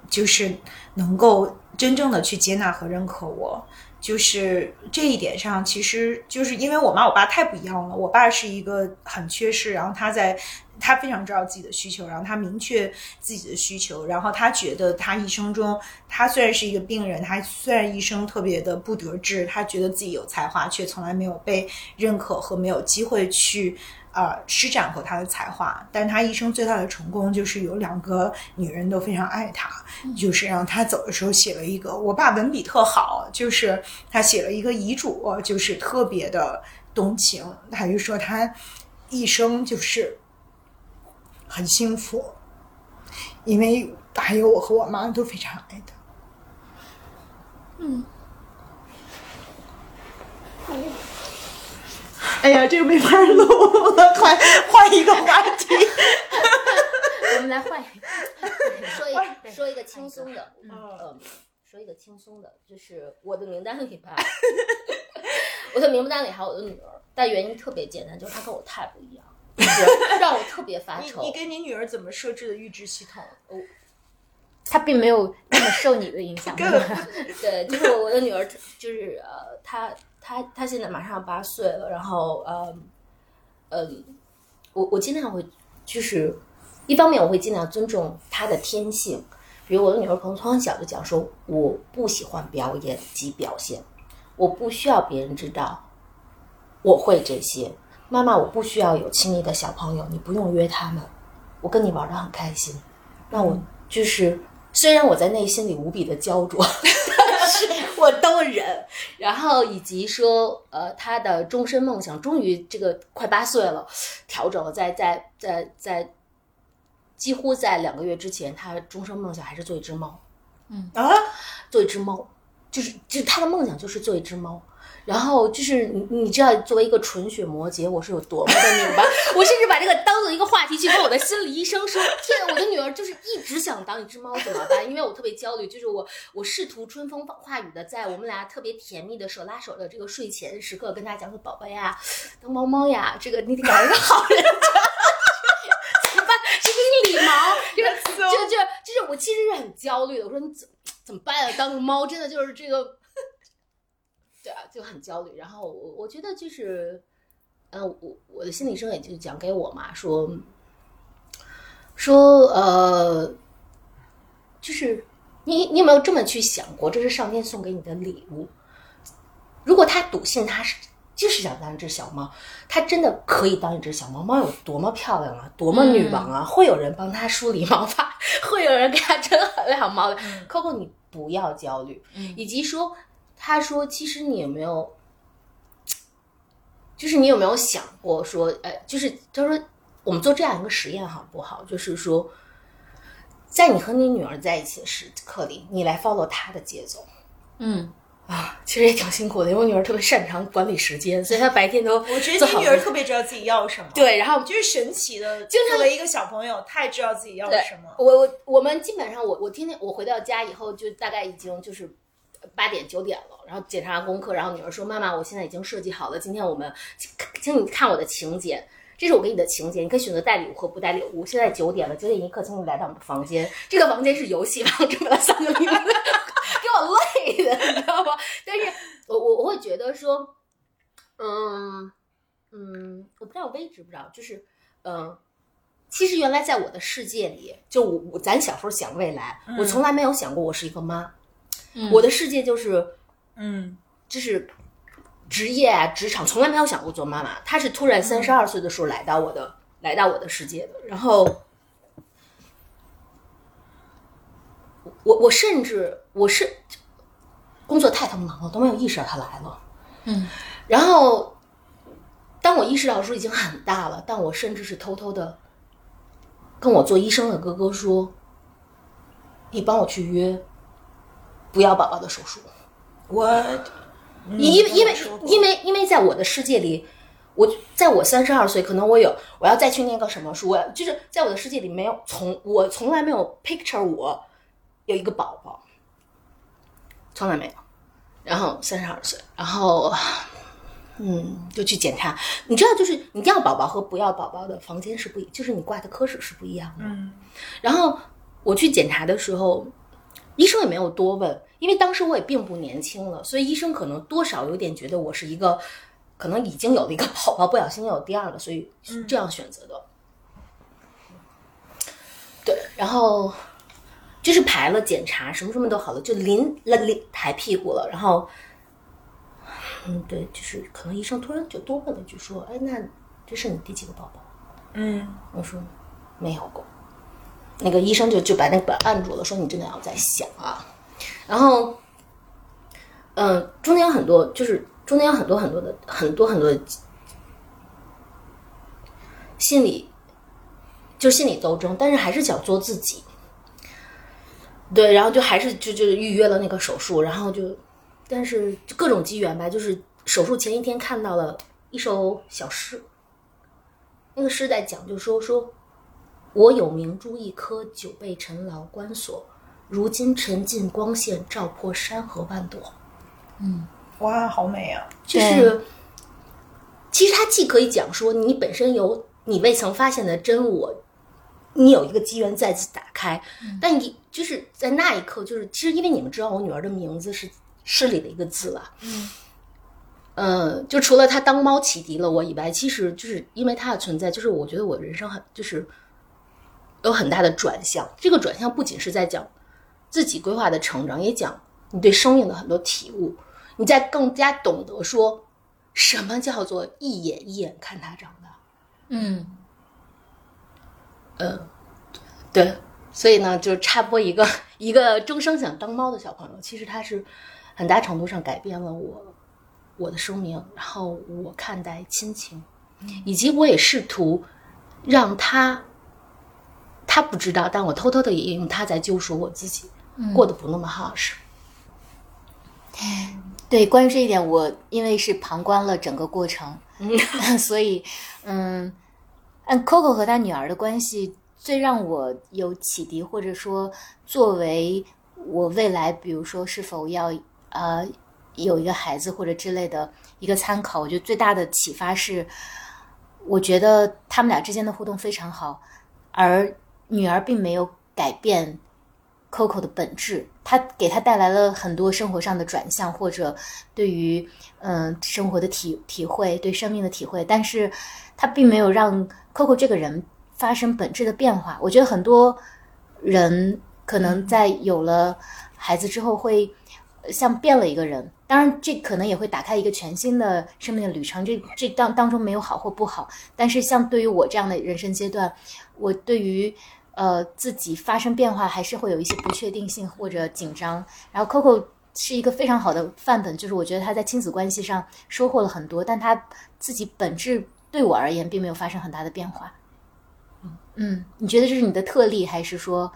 就是能够真正的去接纳和认可我，就是这一点上，其实就是因为我妈我爸太不一样了。我爸是一个很缺失，然后他在他非常知道自己的需求，然后他明确自己的需求，然后他觉得他一生中，他虽然是一个病人，他虽然一生特别的不得志，他觉得自己有才华，却从来没有被认可和没有机会去。呃，施展过他的才华，但他一生最大的成功就是有两个女人都非常爱他，就是让他走的时候写了一个，我爸文笔特好，就是他写了一个遗嘱，就是特别的动情，他就说他一生就是很幸福，因为还有我和我妈都非常爱他。嗯。哎呀，这个没法录了，快换一个话题。[laughs] 我们来换一个，说一说一个轻松的，嗯，说一个轻松的，就是我的名单里吧，[laughs] 我的名单里还有我的女儿，但原因特别简单，就是她跟我太不一样，就是让我特别发愁。你你给你女儿怎么设置的预知系统？我她并没有那么受你的影响。[laughs] 对，就是我的女儿，就是呃，她他他现在马上八岁了，然后呃，嗯，我我尽量会就是。一方面我会尽量尊重他的天性，比如我的女儿可能从小就讲说，我不喜欢表演及表现，我不需要别人知道我会这些。妈妈，我不需要有亲密的小朋友，你不用约他们，我跟你玩的很开心。那我就是，虽然我在内心里无比的焦灼，但是我都忍。然后以及说，呃，他的终身梦想，终于这个快八岁了，调整了，在在在在。几乎在两个月之前，他终身梦想还是做一只猫。嗯啊，做一只猫，就是就是他的梦想就是做一只猫。然后就是你你知道，作为一个纯血摩羯，我是有多么的拧巴。[laughs] 我甚至把这个当做一个话题去跟我的心理医生说：“天，我的女儿就是一直想当一只猫，怎么办？”因为我特别焦虑，就是我我试图春风化雨的在我们俩特别甜蜜的手拉手的这个睡前时刻，跟大家讲说：“宝宝呀，当猫猫呀，这个你得找一个好人。”怎么办？这个礼貌，这个就就就是我其实是很焦虑的。我说你怎怎么办啊？当个猫真的就是这个，就很焦虑。然后我我觉得就是，呃，我我的心理医生也就讲给我嘛，说说呃，就是你你有没有这么去想过？这是上天送给你的礼物。如果他笃信他是就是想当一只小猫，他真的可以当一只小猫。猫有多么漂亮啊，多么女王啊！会有人帮他梳理毛发，[laughs] 会有人给他整很亮毛的。Coco，你不要焦虑，以及说，他说，其实你有没有，就是你有没有想过说，呃，就是他说，我们做这样一个实验好不好？就是说，在你和你女儿在一起的时刻里，你来 follow 她的节奏。嗯，啊，其实也挺辛苦的，因为我女儿特别擅长管理时间，所以她白天都我觉得你女儿特别知道自己要什么，，对，然后就是神奇的。经常作为一个小朋友，太知道自己要什么。我我我们基本上我我天天我回到家以后就大概已经就是八点九点了，然后检查完功课，然后女儿说妈妈，我现在已经设计好了，今天我们请请你看我的请柬。这是我给你的请柬，你可以选择带礼物或不带礼物。现在九点了，九点一刻，请你来到我们的房间。这个房间是游戏房，这么了三个名字，[laughs] 给我累的，你知道吗？但是我我我会觉得说，嗯嗯，我不知道我微知不知道，就是嗯，其实原来在我的世界里，就我我咱小时候想未来，我从来没有想过我是一个妈。嗯我的世界就是嗯就是职业啊，职场，从来没有想过做妈妈。她是突然三十二岁的时候来到我的、来到我的世界的，然后我我甚至我是工作太他妈忙了，都没有意识到她来了。嗯，然后当我意识到的时候已经很大了，但我甚至是偷偷的跟我做医生的哥哥说：“你帮我去约不要宝宝的手术。”我因为因为因为因为在我的世界里，我在我三十二岁，可能我有我要再去念个什么书，我就是在我的世界里没有从我从来没有 picture 我有一个宝宝，从来没有。然后三十二岁，然后嗯，就去检查。你知道，就是你要宝宝和不要宝宝的房间是不一，就是你挂的科室是不一样的。嗯然后我去检查的时候，医生也没有多问，因为当时我也并不年轻了，所以医生可能多少有点觉得我是一个可能已经有了一个宝宝，不小心又有第二个，所以是这样选择的。对，然后就是排了检查，什么什么都好了，就临了临抬屁股了，然后。嗯，对，就是可能医生突然就多问了一句，说：“哎，那这是你第几个宝宝？”嗯我说没有过。那个医生就就把那个本按住了，说你真的要再想啊。然后，嗯、中间有很多，就是中间有很多很多的很多很多的心理就心理斗争，但是还是想做自己。对，然后就还是就就预约了那个手术，然后就，但是就各种机缘吧，就是手术前一天看到了一首小诗，那个诗在讲，就说说，我有明珠一颗，久被尘劳关锁，如今沉浸光线照破山河万朵。嗯哇，好美啊！就是，其实它既可以讲说你本身有你未曾发现的真我，你有一个机缘再次打开，但你就是在那一刻，就是其实因为你们知道我女儿的名字是诗里的一个字了，嗯，呃，就除了她当猫启迪了我以外，其实就是因为她的存在，就是我觉得我人生很就是有很大的转向。这个转向不仅是在讲自己规划的成长，也讲你对生命的很多体悟。你在更加懂得说什么叫做一眼一眼看他长大。嗯，嗯，对，所以呢，就插播一个一个终生想当猫的小朋友，其实他是很大程度上改变了我我的生命，然后我看待亲情，以及我也试图让他他不知道，但我偷偷的也用他在救赎我自己，过得不那么 harsh。对，关于这一点，我因为是旁观了整个过程，[laughs] 所以，嗯，按 Coco 和他女儿的关系，最让我有启迪，或者说作为我未来，比如说是否要呃有一个孩子或者之类的一个参考，我觉得最大的启发是，我觉得他们俩之间的互动非常好，而女儿并没有改变 Coco 的本质，它给她带来了很多生活上的转向，或者对于嗯、生活的体体会，对生命的体会，但是她并没有让 Coco 这个人发生本质的变化。我觉得很多人可能在有了孩子之后会像变了一个人，当然这可能也会打开一个全新的生命的旅程。这这当当中没有好或不好，但是像对于我这样的人生阶段，我对于呃自己发生变化还是会有一些不确定性或者紧张。然后 Coco 是一个非常好的范本，就是我觉得他在亲子关系上收获了很多，但他自己本质对我而言并没有发生很大的变化。嗯，你觉得这是你的特例，还是说，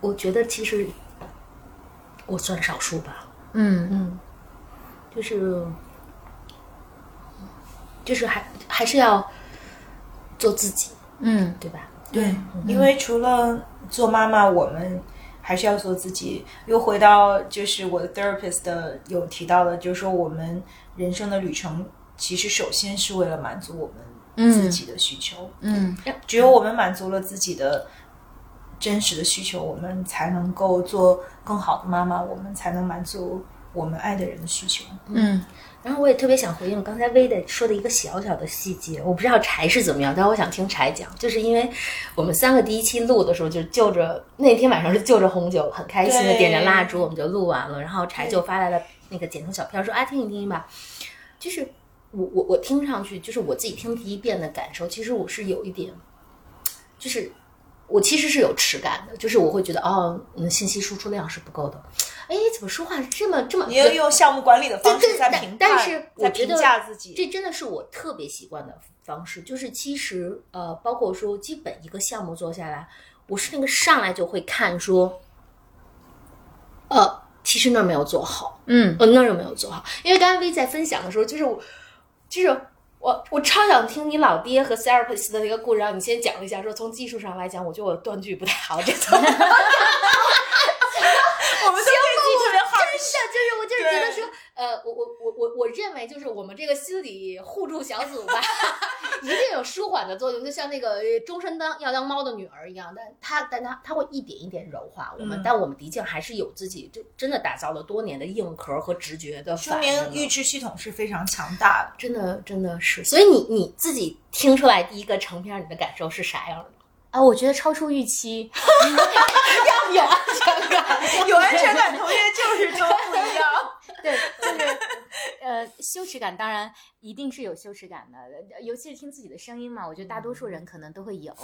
我觉得其实我算少数吧，嗯嗯，就是就是还还是要做自己，嗯。对吧？对，因为除了做妈妈，我们还是要做自己。又回到就是我的 therapist 的有提到的，就是说我们人生的旅程，其实首先是为了满足我们自己的需求。嗯。只有我们满足了自己的真实的需求，我们才能够做更好的妈妈，我们才能满足我们爱的人的需求。嗯然后我也特别想回应刚才薇的说的一个小小的细节，我不知道柴是怎么样，但我想听柴讲，就是因为我们三个第一期录的时候，就就着那天晚上是就着红酒，很开心的点着蜡烛，我们就录完了，然后柴就发来了那个剪成小片，说啊听一听吧，就是我我我听上去，就是我自己听第一遍的感受，其实我是有一点，就是我其实是有耻感的，就是我会觉得哦，嗯信息输出量是不够的，哎，怎么说话这么这么你要用项目管理的方式在评判，但是我在评觉得价自己。这真的是我特别习惯的方式，就是其实呃，包括说基本一个项目做下来，我是那个上来就会看说，呃，其实那儿没有做好，嗯呃，那儿有没有做好？因为刚才 V 在分享的时候，就是我，就是我，我超想听你老爹和 therapist 的一个故事，让你先讲一下，说从技术上来讲，我觉得我断句不太好，这种。[laughs] 我们都就是我就是觉得说，呃，我我我我我认为就是我们这个心理互助小组吧，[laughs] 一定有舒缓的作用，就像那个呃终身当要当猫的女儿一样，但她但她她会一点一点柔化我们，嗯但我们的确还是有自己就真的打造了多年的硬壳和直觉的说反应的。明预知系统是非常强大的。真的真的是，所以你你自己听出来第一个成片，你的感受是啥样的？啊，我觉得超出预期。[laughs] [laughs] 有安全感。有安全感同学就是都不一样。[laughs] 对，就是呃，羞耻感当然一定是有羞耻感的，呃尤其是听自己的声音嘛，我觉得大多数人可能都会有。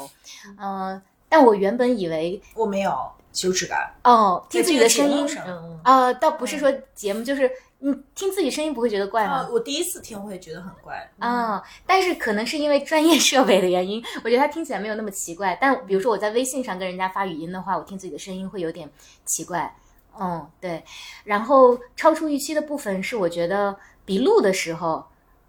嗯、但我原本以为我没有羞耻感，哦，听自己的声音在这个节目上嗯，啊、倒不是说节目，就是你听自己声音不会觉得怪吗？啊，我第一次听会觉得很怪啊、但是可能是因为专业设备的原因，我觉得它听起来没有那么奇怪。但比如说我在微信上跟人家发语音的话，我听自己的声音会有点奇怪。嗯，对。然后超出预期的部分是，我觉得比录的时候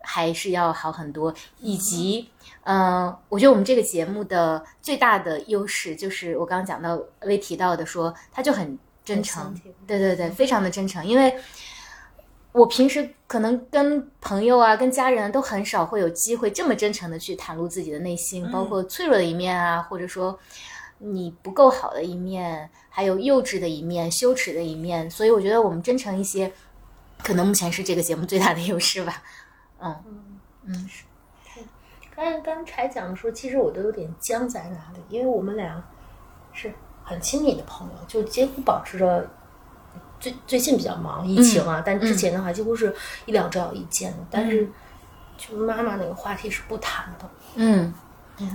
还是要好很多，以及，嗯、我觉得我们这个节目的最大的优势就是我刚刚讲到未提到的说，他就很真诚，对对对，非常的真诚，因为。我平时可能跟朋友啊、跟家人啊都很少会有机会这么真诚的去袒露自己的内心，包括脆弱的一面啊，或者说你不够好的一面，还有幼稚的一面、羞耻的一面。所以我觉得我们真诚一些，可能目前是这个节目最大的优势吧。嗯嗯是，刚刚才讲的时候，其实我都有点僵在那里，因为我们俩是很亲密的朋友，就几乎保持着。最最近比较忙，疫情啊，但之前的话几乎是一两周要一见的。但是，就妈妈那个话题是不谈的，嗯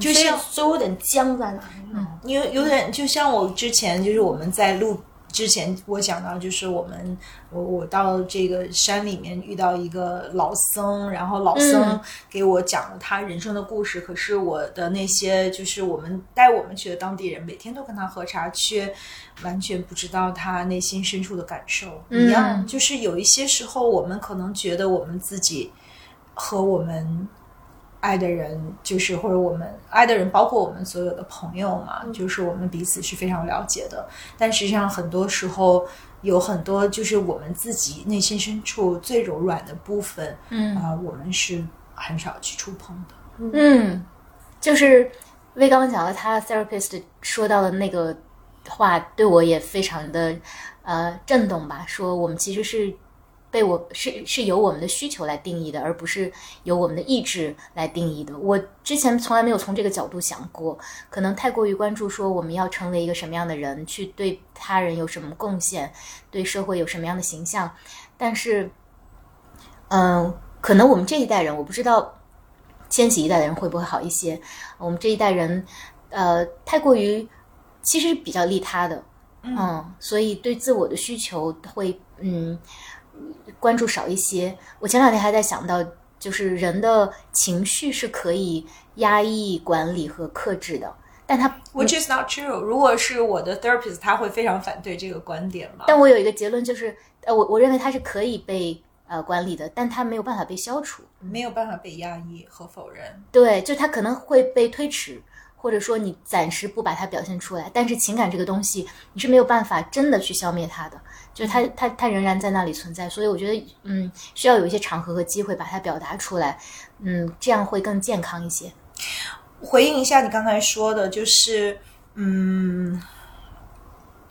就像所以我有点僵在那里。有有点就像我之前就是我们在录之前，我讲到就是我们我我到这个山里面遇到一个老僧，然后老僧嗯给我讲了他人生的故事。可是我的那些就是我们带我们去的当地人，每天都跟他喝茶，却完全不知道他内心深处的感受。嗯一样，就是有一些时候我们可能觉得我们自己和我们。爱的人，就是或者我们爱的人，包括我们所有的朋友嘛，就是我们彼此是非常了解的。但实际上，很多时候有很多就是我们自己内心深处最柔软的部分，嗯啊、我们是很少去触碰的。嗯，就是魏刚刚讲的，他 therapist 说到的那个话，对我也非常的呃震动吧。说我们其实是被我是是由我们的需求来定义的，而不是由我们的意志来定义的。我之前从来没有从这个角度想过，可能太过于关注说我们要成为一个什么样的人，去对他人有什么贡献，对社会有什么样的形象，但是，嗯、可能我们这一代人，我不知道千禧一代的人会不会好一些？我们这一代人，呃，太过于其实比较利他的，嗯，所以对自我的需求会嗯关注少一些。我前两天还在想到，就是人的情绪是可以压抑、管理和克制的，但他 Which is not true。如果是我的 therapist，他会非常反对这个观点嘛？但我有一个结论，就是呃，我我认为它是可以被呃管理的，但它没有办法被消除。没有办法被压抑和否认。对，就它可能会被推迟，或者说你暂时不把它表现出来，但是情感这个东西你是没有办法真的去消灭它的，就是它它它仍然在那里存在。所以我觉得，嗯，需要有一些场合和机会把它表达出来，嗯，这样会更健康一些。回应一下你刚才说的，就是，嗯，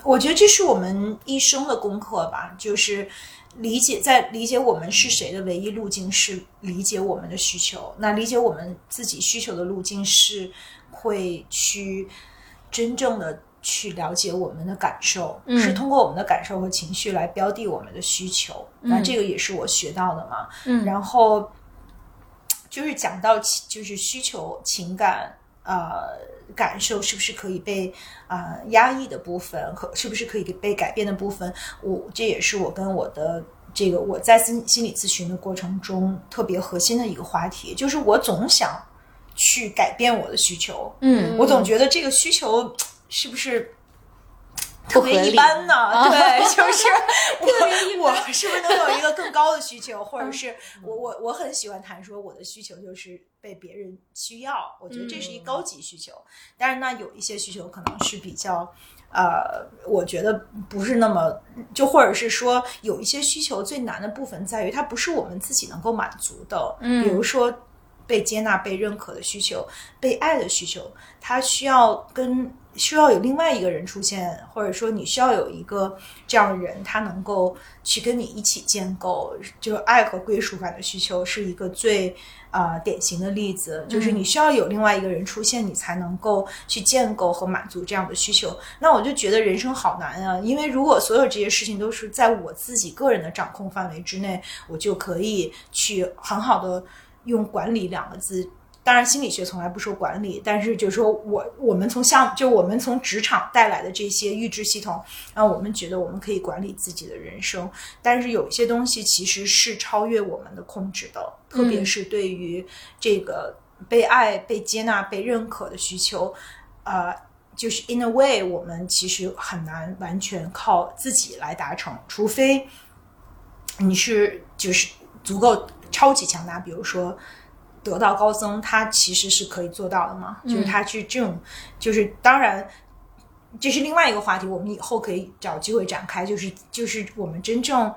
我觉得这是我们一生的功课吧，就是理解在理解我们是谁的唯一路径是理解我们的需求。那理解我们自己需求的路径是会去真正的去了解我们的感受，嗯是通过我们的感受和情绪来标的我们的需求。那这个也是我学到的嘛。嗯然后就是讲到就是需求、情感、呃感受是不是可以被啊、呃压抑的部分，和是不是可以被改变的部分，我这也是我跟我的。这个我在心心理咨询的过程中特别核心的一个话题，就是我总想去改变我的需求，嗯我总觉得这个需求 [tsk] 是不是特别一般呢？啊对，[laughs] 就是我 [laughs] 我是不是能有一个更高的需求，或者是我我我很喜欢谈说我的需求就是被别人需要，我觉得这是一高级需求。但是呢，有一些需求可能是比较。呃，我觉得不是那么，就或者是说，有一些需求最难的部分在于它不是我们自己能够满足的。嗯比如说被接纳、被认可的需求，被爱的需求，他需要跟需要有另外一个人出现，或者说你需要有一个这样的人，他能够去跟你一起建构，就是爱和归属感的需求是一个最啊、呃典型的例子，就是你需要有另外一个人出现，你才能够去建构和满足这样的需求。那我就觉得人生好难啊，因为如果所有这些事情都是在我自己个人的掌控范围之内，我就可以去很好的用管理两个字当然心理学从来不说管理，但是就是说我我们从项就我们从职场带来的这些预知系统，让我们觉得我们可以管理自己的人生，但是有一些东西其实是超越我们的控制的，特别是对于这个被爱、被接纳、被认可的需求，呃。就是 in a way，我们其实很难完全靠自己来达成，除非你是就是足够超级强大，比如说得道高僧，他其实是可以做到的嘛。就是他去这种，就是当然这是另外一个话题，我们以后可以找机会展开。就是就是我们真正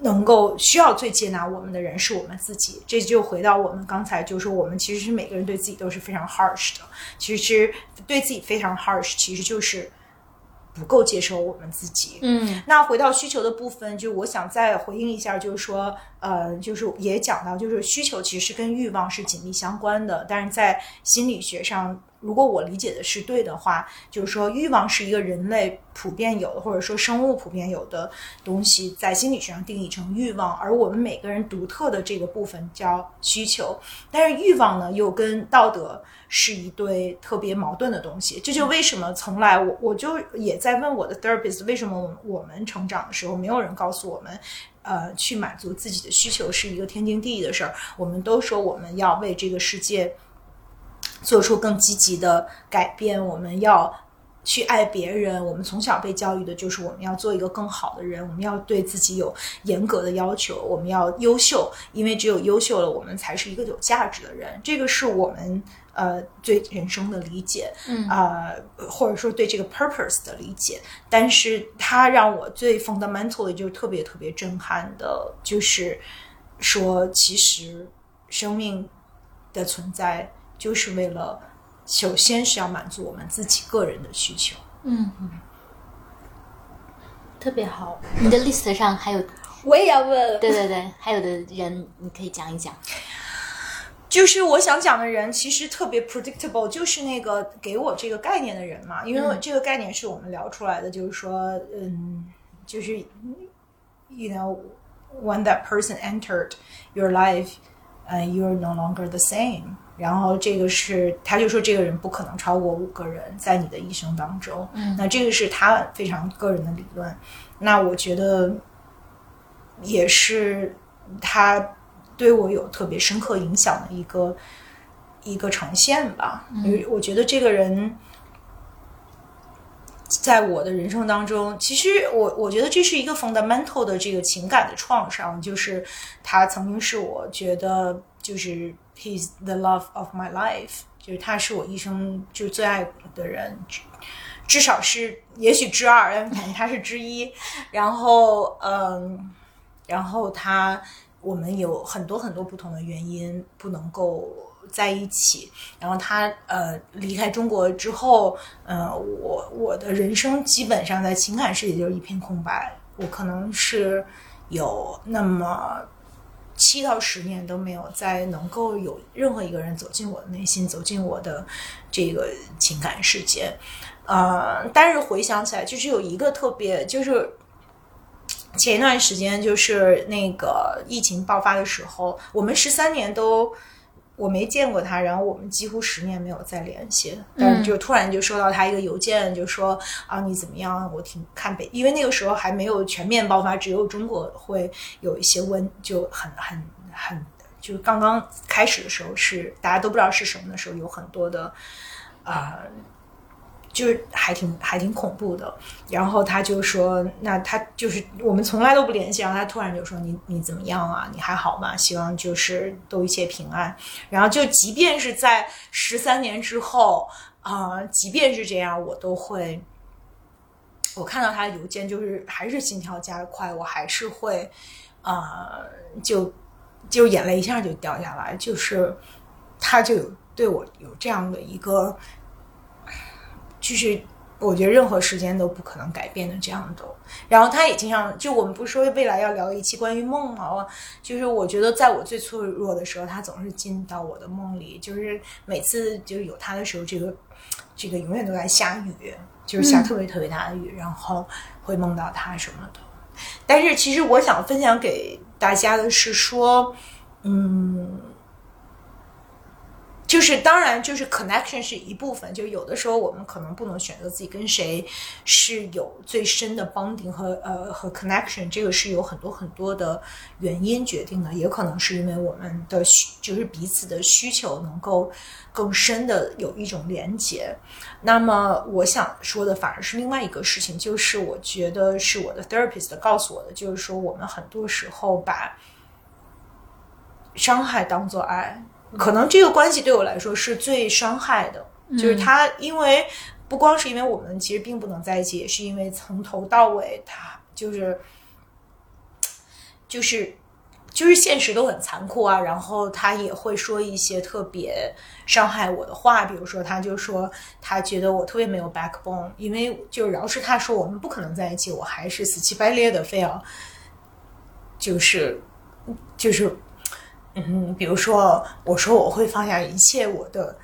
能够需要最接纳我们的人是我们自己。这就回到我们刚才就说，我们其实是每个人对自己都是非常 harsh 的。其实对自己非常 harsh，其实就是不够接受我们自己。嗯，那回到需求的部分，就我想再回应一下，就是说，呃，就是也讲到，就是需求其实是跟欲望是紧密相关的，但是在心理学上。如果我理解的是对的话，就是说欲望是一个人类普遍有的，或者说生物普遍有的东西，在心理学上定义成欲望，而我们每个人独特的这个部分叫需求。但是欲望呢，又跟道德是一对特别矛盾的东西。这就为什么从来我我就也在问我的 therapist，为什么我我们成长的时候没有人告诉我们，呃，去满足自己的需求是一个天经地义的事儿。我们都说我们要为这个世界。做出更积极的改变，我们要去爱别人。我们从小被教育的就是我们要做一个更好的人，我们要对自己有严格的要求，我们要优秀，因为只有优秀了，我们才是一个有价值的人。这个是我们呃对人生的理解，嗯啊、或者说对这个 purpose 的理解。但是它让我最 fundamental 的就是特别特别震撼的，就是说其实生命的存在。就是为了，首先是要满足我们自己个人的需求。嗯嗯，特别好。你的 list 上还有，我也要问，对对对，还有的人你可以讲一讲。就是我想讲的人，其实特别 predictable，就是那个给我这个概念的人嘛，因为这个概念是我们聊出来的，就是说，嗯，就是，you know，when that person entered your life，呃、uh,，you're no longer the same。然后这个是，他就说这个人不可能超过五个人在你的一生当中。嗯，那这个是他非常个人的理论。那我觉得也是他对我有特别深刻影响的一个一个呈现吧。嗯，我觉得这个人在我的人生当中，其实我我觉得这是一个 fundamental 的这个情感的创伤，就是他曾经是我觉得就是。He's the love of my life，就是他是我一生就最爱的人，至少是也许之二，但感觉他是之一。然后，嗯，然后他我们有很多很多不同的原因不能够在一起。然后他呃离开中国之后，呃，我我的人生基本上在情感世界就是一片空白。我可能是有那么。七到十年都没有再能够有任何一个人走进我的内心，走进我的这个情感世界。呃，但是回想起来，就是有一个特别，就是前一段时间，就是那个疫情爆发的时候，我们十三年都我没见过他，然后我们几乎十年没有再联系。但是就突然就收到他一个邮件，就说啊你怎么样？我挺看北，因为那个时候还没有全面爆发，只有中国会有一些温，就很很很，就刚刚开始的时候是大家都不知道是什么的时候，有很多的啊。就是还挺还挺恐怖的，然后他就说，那他就是我们从来都不联系，然后他突然就说你你怎么样啊？你还好吗？希望就是都一切平安。然后就即便是在十三年之后啊、即便是这样，我都会，我看到他的邮件，就是还是心跳加快，我还是会啊、就就眼泪一下就掉下来，就是他就有对我有这样的一个。就是我觉得任何时间都不可能改变的这样的。然后他也经常就我们不是说未来要聊一期关于梦吗？就是我觉得在我最脆弱的时候，他总是进到我的梦里。就是每次就是有他的时候，这个这个永远都在下雨，就是下特别特别大的雨，然后会梦到他什么的。但是其实我想分享给大家的是说，嗯。就是当然，就是 connection 是一部分，就有的时候我们可能不能选择自己跟谁是有最深的 bonding 和呃和 connection，这个是有很多很多的原因决定的，也可能是因为我们的需就是彼此的需求能够更深的有一种连接。那么我想说的反而是另外一个事情，就是我觉得是我的 therapist 告诉我的，就是说我们很多时候把伤害当做爱。可能这个关系对我来说是最伤害的，就是他，因为不光是因为我们其实并不能在一起，也是因为从头到尾他就是就是就是现实都很残酷啊。然后他也会说一些特别伤害我的话，比如说他就说他觉得我特别没有 backbone，因为就饶是他说我们不可能在一起，我还是死乞白咧的非要就是就是。嗯，比如说，我说我会放下一切，我的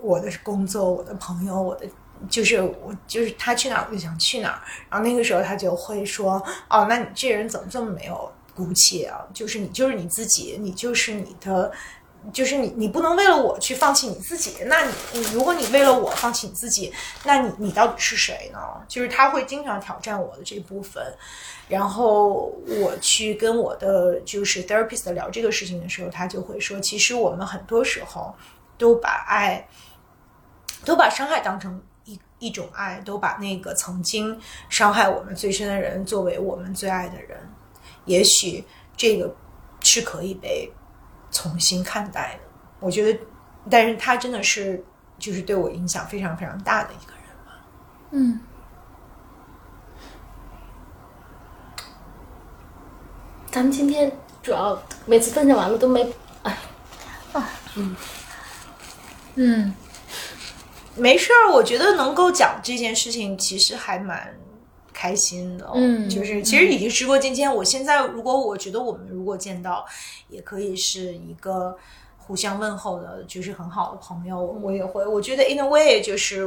我的工作，我的朋友，我的就是我就是他去哪儿我就想去哪儿。然后那个时候他就会说：“哦，那你这人怎么这么没有骨气啊？就是你就是你自己，你就是你的，就是你你不能为了我去放弃你自己。那你你如果你为了我放弃你自己，那你你到底是谁呢？就是他会经常挑战我的这部分。”然后我去跟我的就是 therapist 聊这个事情的时候，他就会说，其实我们很多时候都把爱，都把伤害当成一一种爱，都把那个曾经伤害我们最深的人作为我们最爱的人。也许这个是可以被重新看待的。我觉得，但是他真的是就是对我影响非常非常大的一个人吧。嗯。咱们今天主要每次分享完了都没，哎，啊，嗯，嗯，没事儿。我觉得能够讲这件事情，其实还蛮开心的。嗯，就是其实已经时过境迁。我现在如果我觉得我们如果见到，也可以是一个互相问候的，就是很好的朋友。我也会，我觉得 in a way 就是，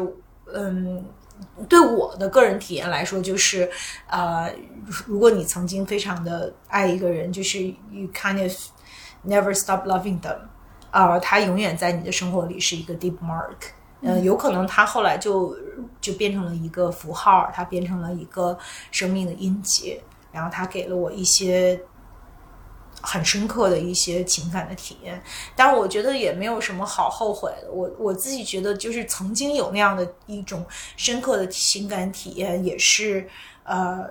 嗯。对我的个人体验来说，就是呃，如果你曾经非常的爱一个人，就是 you kind of never stop loving them，啊，他永远在你的生活里是一个 deep mark。嗯，有可能他后来就就变成了一个符号，它变成了一个生命的印记，然后它给了我一些。很深刻的一些情感的体验，但是我觉得也没有什么好后悔的。我我自己觉得，就是曾经有那样的一种深刻的情感体验，也是呃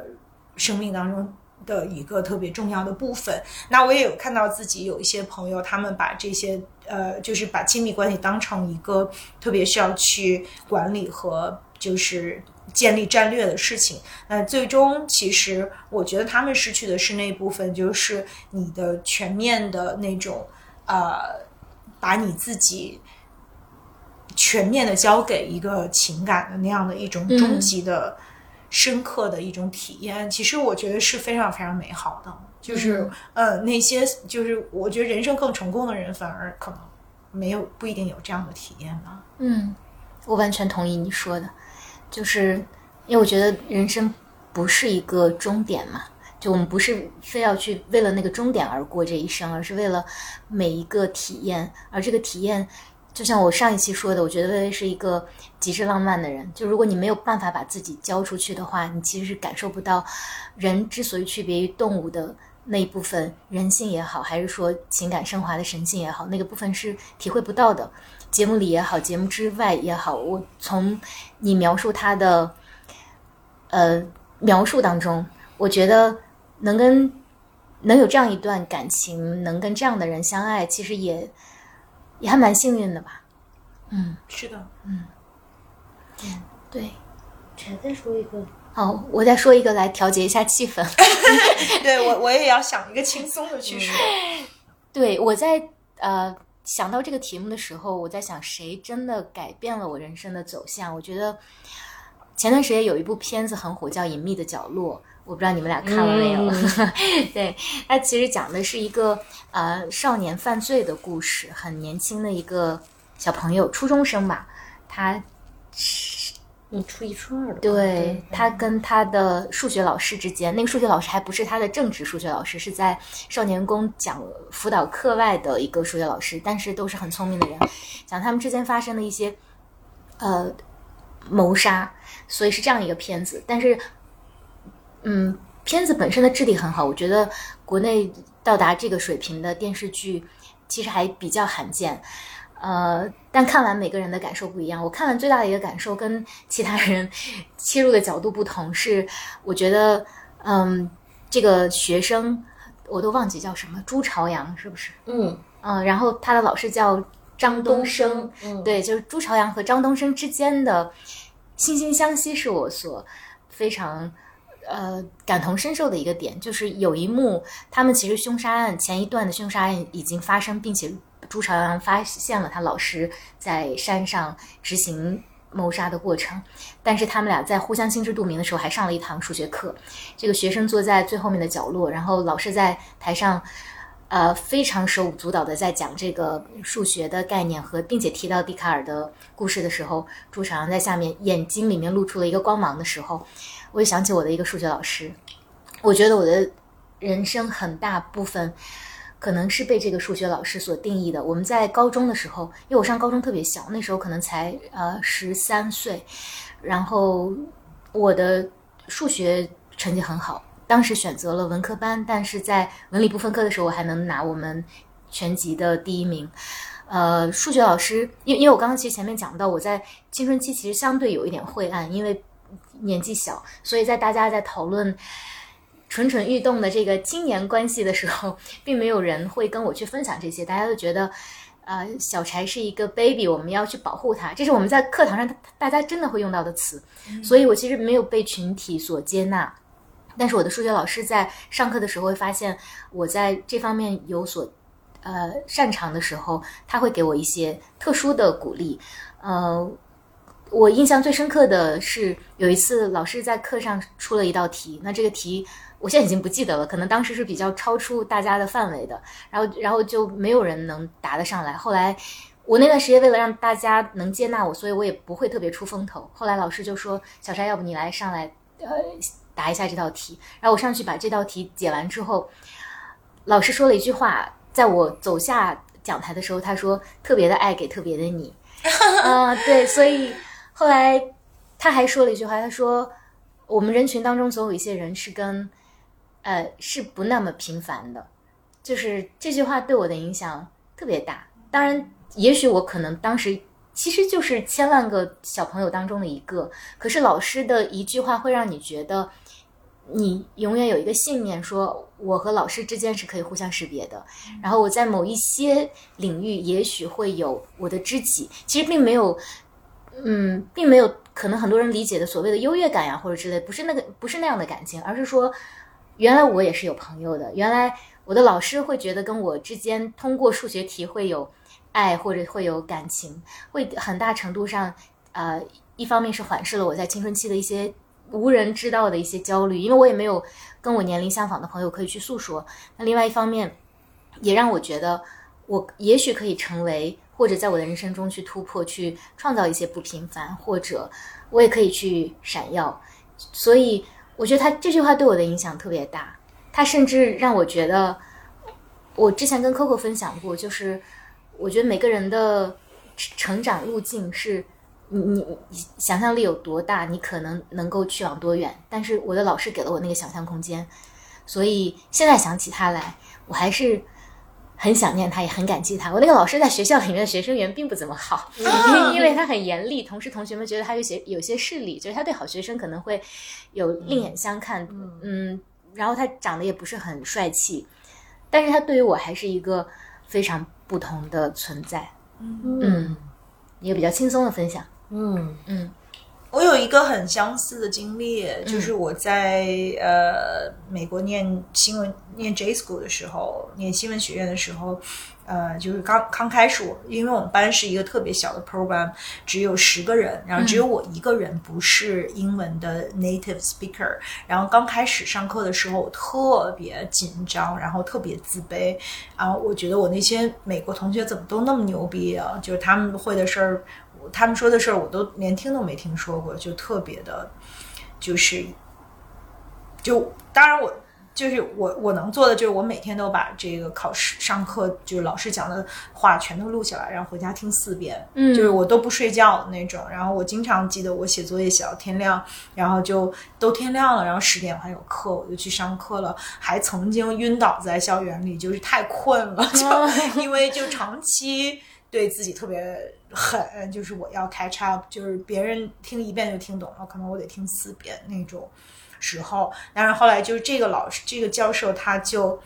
生命当中的一个特别重要的部分。那我也有看到自己有一些朋友，他们把这些呃，就是把亲密关系当成一个特别需要去管理和就是。建立战略的事情，那最终其实我觉得他们失去的是那部分，就是你的全面的那种，呃，把你自己全面的交给一个情感的那样的一种终极的、深刻的一种体验。其实我觉得是非常非常美好的。就是呃，那些就是我觉得人生更成功的人，反而可能没有不一定有这样的体验吧。嗯，我完全同意你说的。就是因为我觉得人生不是一个终点嘛，就我们不是非要去为了那个终点而过这一生，而是为了每一个体验。而这个体验，就像我上一期说的，我觉得微微是一个极致浪漫的人。就如果你没有办法把自己交出去的话，你其实是感受不到人之所以区别于动物的那一部分人性也好，还是说情感升华的神性也好，那个部分是体会不到的。节目里也好，节目之外也好，我从你描述他的，呃，描述当中，我觉得能跟能有这样一段感情，能跟这样的人相爱，其实也也还蛮幸运的吧。嗯，是的，嗯，嗯，对。再再说一个，好，我再说一个来调节一下气氛。[laughs] 对我，我也要想一个轻松的去说。对我在呃。想到这个题目的时候，我在想谁真的改变了我人生的走向？我觉得前段时间有一部片子很火，叫《隐秘的角落》，我不知道你们俩看了没有？[laughs] 对，它其实讲的是一个呃少年犯罪的故事，很年轻的一个小朋友，初中生吧，他嗯，初一初二的，对他跟他的数学老师之间，那个数学老师还不是他的正职数学老师，是在少年宫讲辅导课外的一个数学老师，但是都是很聪明的人，讲他们之间发生的一些呃谋杀，所以是这样一个片子。但是，嗯，片子本身的质地很好，我觉得国内到达这个水平的电视剧其实还比较罕见。呃，但看完每个人的感受不一样。我看完最大的一个感受跟其他人切入的角度不同，是我觉得，嗯，这个学生我都忘记叫什么，朱朝阳是不是？嗯嗯，然后他的老师叫张东升，嗯，对，就是朱朝阳和张东升之间的惺惺相惜，是我所非常呃感同身受的一个点。就是有一幕，他们其实凶杀案前一段的凶杀案已经发生，并且朱朝阳发现了他老师在山上执行谋杀的过程，但是他们俩在互相心知肚明的时候，还上了一堂数学课。这个学生坐在最后面的角落，然后老师在台上。呃，非常手舞足蹈的在讲这个数学的概念和，并且提到笛卡尔的故事的时候，朱朝阳在下面眼睛里面露出了一个光芒的时候，我就想起我的一个数学老师。我觉得我的人生很大部分可能是被这个数学老师所定义的。我们在高中的时候，因为我上高中特别小，那时候可能才呃十三岁，然后我的数学成绩很好。当时选择了文科班，但是在文理不分科的时候，我还能拿我们全级的第一名。呃，数学老师，因因为我刚刚其实前面讲到，我在青春期其实相对有一点晦暗，因为年纪小，所以在大家在讨论蠢蠢欲动的这个青年关系的时候，[laughs] 并没有人会跟我去分享这些，大家都觉得。呃，小柴是一个 baby，我们要去保护他，这是我们在课堂上大家真的会用到的词，所以我其实没有被群体所接纳。但是我的数学老师在上课的时候会发现我在这方面有所呃擅长的时候，他会给我一些特殊的鼓励。呃，我印象最深刻的是有一次老师在课上出了一道题，那这个题我现在已经不记得了，可能当时是比较超出大家的范围的，然后然后就没有人能答得上来。后来我那段时间为了让大家能接纳我，所以我也不会特别出风头。后来老师就说：“小沙，要不你来上来呃。”答一下这道题，然后我上去把这道题解完之后，老师说了一句话，在我走下讲台的时候，他说：“特别的爱给特别的你。[laughs] ”啊，对，所以后来他还说了一句话，他说：“我们人群当中总有一些人是跟呃是不那么频繁的。”就是这句话对我的影响特别大。当然，也许我可能当时。其实就是千万个小朋友当中的一个，可是老师的一句话会让你觉得，你永远有一个信念，说我和老师之间是可以互相识别的。然后我在某一些领域，也许会有我的知己。其实并没有，嗯，并没有可能很多人理解的所谓的优越感呀，或者之类，不是那个，不是那样的感情，而是说，原来我也是有朋友的。原来我的老师会觉得跟我之间通过数学题会有。爱或者会有感情，会很大程度上，呃，一方面是缓释了我在青春期的一些无人知道的一些焦虑，因为我也没有跟我年龄相仿的朋友可以去诉说。那另外一方面，也让我觉得我也许可以成为，或者在我的人生中去突破，去创造一些不平凡，或者我也可以去闪耀。所以我觉得他这句话对我的影响特别大，他甚至让我觉得，我之前跟 Coco 分享过，就是。我觉得每个人的成长路径是，你你想象力有多大，你可能能够去往多远。但是我的老师给了我那个想象空间，所以现在想起他来，我还是很想念他，也很感激他。我那个老师在学校里面的学生缘并不怎么好，[laughs] 因为他很严厉，同时同学们觉得他有些有些势力，就是他对好学生可能会有另眼相看。嗯，然后他长得也不是很帅气，但是他对于我还是一个非常。不同的存在，嗯，一个比较轻松的分享，嗯嗯，我有一个很相似的经历，就是我在呃美国念新闻念 J School 的时候，念新闻学院的时候。呃，就是刚刚开始，我因为我们班是一个特别小的 program，只有十个人，然后只有我一个人不是英文的 native speaker。然后刚开始上课的时候，我特别紧张，然后特别自卑。然后我觉得我那些美国同学怎么都那么牛逼啊？就是他们会的事儿，他们说的事儿我都连听都没听说过，就特别的，就是就当然我。就是我我能做的就是我每天都把这个考试上课就是老师讲的话全都录下来，然后回家听四遍。嗯就是我都不睡觉的那种。然后我经常记得我写作业写到天亮，然后就都天亮了，然后十点我还有课，我就去上课了。还曾经晕倒在校园里，就是太困了，[laughs] 就因为就长期对自己特别狠，就是我要 catch up，就是别人听一遍就听懂了，可能我得听四遍那种。时候，但是后来就是这个老师，这个教授他就，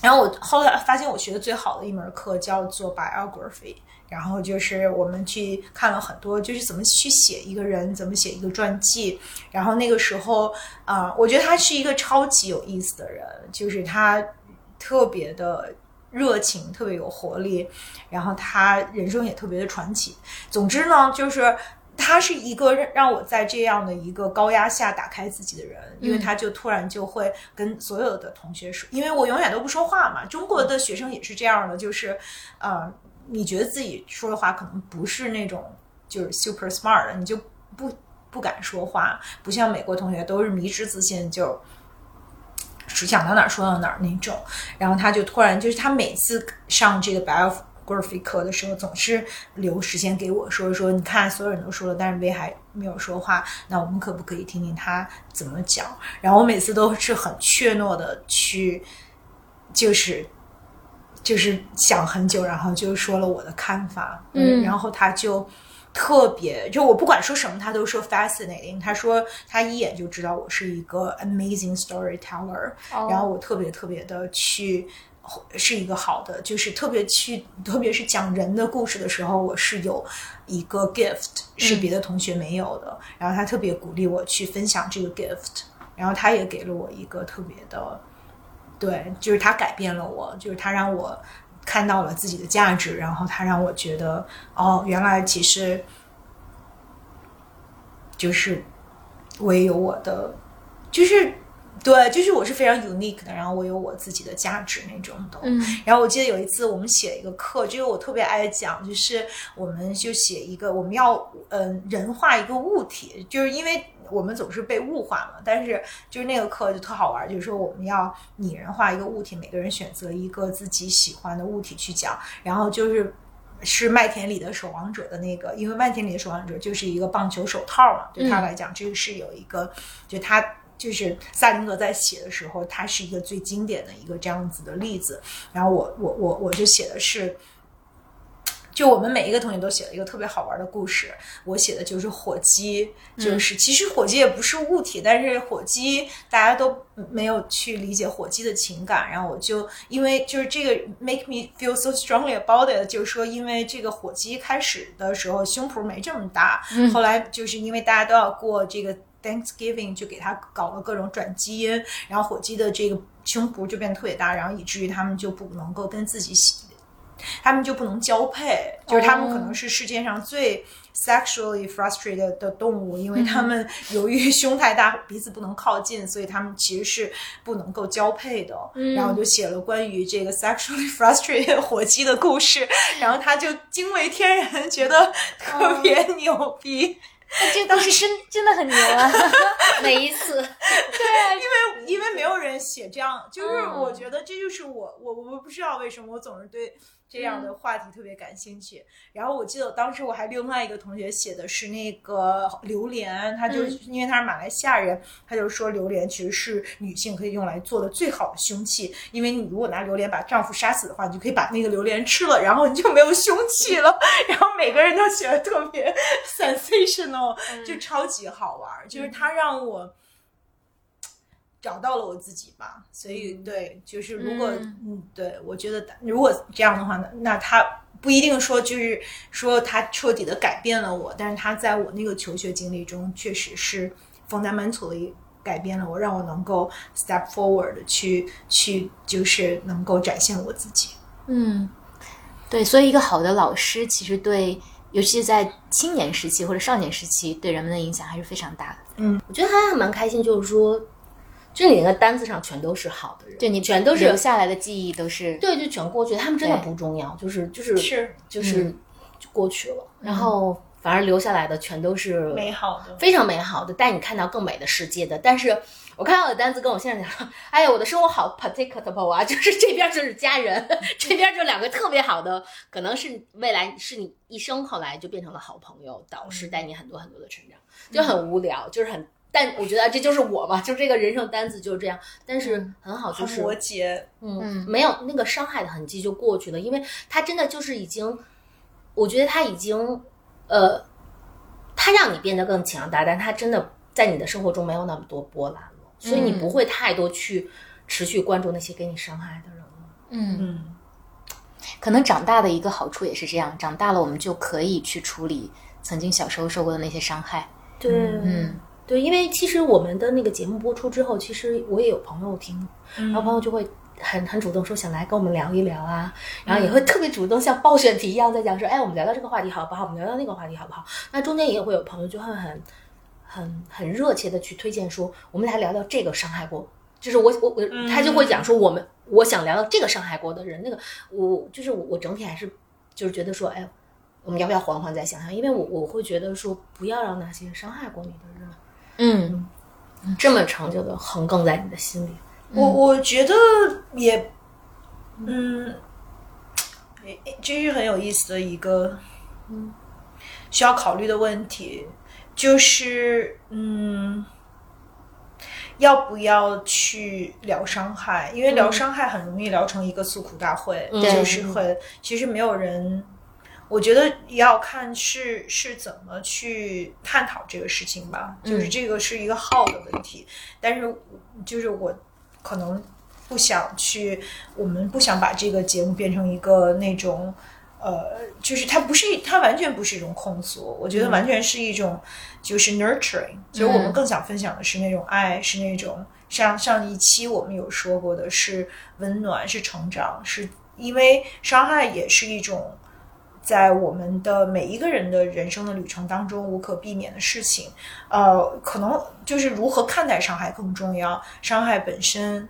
然后我后来发现我学的最好的一门课叫做 biography，然后就是我们去看了很多，就是怎么去写一个人，怎么写一个传记。然后那个时候啊、我觉得他是一个超级有意思的人，就是他特别的热情，特别有活力，然后他人生也特别的传奇。总之呢，就是。他是一个让让我在这样的一个高压下打开自己的人，因为他就突然就会跟所有的同学说，因为我永远都不说话嘛。中国的学生也是这样的，就是，呃，你觉得自己说的话可能不是那种就是 super smart 的，你就不不敢说话，不像美国同学都是迷之自信，就。想到哪儿说到哪儿那种，然后他就突然就是他每次上这个 biography 课的时候，总是留时间给我说说，你看所有人都说了，但是威还没有说话，那我们可不可以听听他怎么讲？然后我每次都是很怯懦的去，就是就是想很久，然后就说了我的看法，嗯然后他就。特别，就我不管说什么，他都说 fascinating。他说他一眼就知道我是一个 amazing storyteller，、哦然后我特别特别的去是一个好的，就是特别去，特别是讲人的故事的时候，我是有一个 gift 是别的同学没有的。然后他特别鼓励我去分享这个 gift，然后他也给了我一个特别的，对，就是他改变了我，就是他让我。看到了自己的价值，然后他让我觉得，哦，原来其实就是我也有我的，就是对，就是我是非常 unique 的，然后我有我自己的价值那种的。嗯然后我记得有一次我们写一个课，这个我特别爱讲，就是我们就写一个，我们要嗯、呃人化一个物体，就是因为我们总是被物化嘛，但是就是那个课就特好玩，就是说我们要拟人化一个物体，每个人选择一个自己喜欢的物体去讲，然后就是。是麦田里的守望者的那个，因为麦田里的守望者就是一个棒球手套嘛，对他来讲，这个是有一个，就他就是萨林格在写的时候，他是一个最经典的一个这样子的例子。然后我我我我就写的是，就我们每一个同学都写了一个特别好玩的故事。我写的就是火鸡，就是、其实火鸡也不是物体，但是火鸡大家都没有去理解火鸡的情感。然后我就因为就是这个 make me feel so strongly about it，就是说因为这个火鸡开始的时候胸脯没这么大，后来就是因为大家都要过这个。Thanksgiving 就给它搞了各种转基因，然后火鸡的这个胸脯就变得特别大，然后以至于他们就不能够跟自己喜，他们就不能交配，就是他们可能是世界上最 sexually frustrated 的动物，因为他们由于胸太大，鼻子不能靠近，所以他们其实是不能够交配的。然后我就写了关于这个 sexually [laughs] frustrated 火鸡的故事，[laughs] 然后他就惊为天人，觉得特别牛逼。这当时真真的很牛啊！[laughs] 每一次，对啊，因为因为没有人写这样，就是嗯我觉得这就是我我我不知道为什么我总是对这样的话题特别感兴趣。然后我记得当时我还另外一个同学写的是那个榴莲，他就、嗯因为他是马来西亚人，他就说榴莲其实是女性可以用来做的最好的凶器，因为你如果拿榴莲把丈夫杀死的话，你就可以把那个榴莲吃了，然后你就没有凶器了。[laughs] 然后每个人都写的特别 [laughs] sensational，、就超级好玩儿，就是他让我。找到了我自己吧，所以对，就是如果嗯嗯对我觉得如果这样的话呢，那他不一定说就是说他彻底的改变了我，但是他在我那个求学经历中确实是 fundamentally 改变了我，让我能够 step forward 地去去就是能够展现我自己。嗯，对，所以一个好的老师其实对，尤其是在青年时期或者少年时期，对人们的影响还是非常大的。嗯我觉得他还蛮开心，就是说，就你那个单子上全都是好的人，对你全都是留下来的记忆都是对，就全过去，他们真的不重要，就是就是是就是就过去了，然后反而留下来的全都是美好的。非常美好的，带你看到更美的世界的。但是我看到的单子跟我现在讲说，哎呀，我的生活好 predictable 啊，就是这边就是家人，[laughs] 这边就两个特别好的，可能是未来是你一生后来就变成了好朋友、导师，带你很多很多的成长，就很无聊，就是很。但我觉得这就是我嘛，就这个人生单子就是这样。但是很好，就是摩羯，嗯，没有那个伤害的痕迹就过去了，因为他真的就是已经，我觉得他已经，呃，他让你变得更强大，但他真的在你的生活中没有那么多波澜了，所以你不会太多去持续关注那些给你伤害的人了。嗯，嗯，可能长大的一个好处也是这样，长大了我们就可以去处理曾经小时候受过的那些伤害。对，嗯对，因为其实我们的那个节目播出之后，其实我也有朋友听，然后朋友就会很很主动说想来跟我们聊一聊啊，然后也会特别主动像报选题一样在讲说，哎，我们聊聊这个话题好不好？我们聊聊那个话题好不好？那中间也会有朋友就会很很很热切的去推荐说，我们来聊聊这个伤害过，就是我我我，他就会讲说我们我想聊聊这个伤害过的人，那个我就是我我整体还是就是觉得说，哎。我们要不要缓缓再想想？因为我我会觉得说，不要让那些伤害过你的人，嗯这么长久的横亘在你的心里。我我觉得也，嗯，这是很有意思的一个，嗯，需要考虑的问题，就是嗯，要不要去聊伤害？因为聊伤害很容易聊成一个诉苦大会，嗯就是很其实没有人。我觉得也要看是是怎么去探讨这个事情吧，就是这个是一个号的问题，但是就是我可能不想去，我们不想把这个节目变成一个那种，呃，就是它不是它完全不是一种控诉，我觉得完全是一种就是 nurturing，就是我们更想分享的是那种爱，是那种像上一期我们有说过的是温暖，是成长，是因为伤害也是一种。在我们的每一个人的人生的旅程当中无可避免的事情，呃，可能就是如何看待伤害更重要。伤害本身，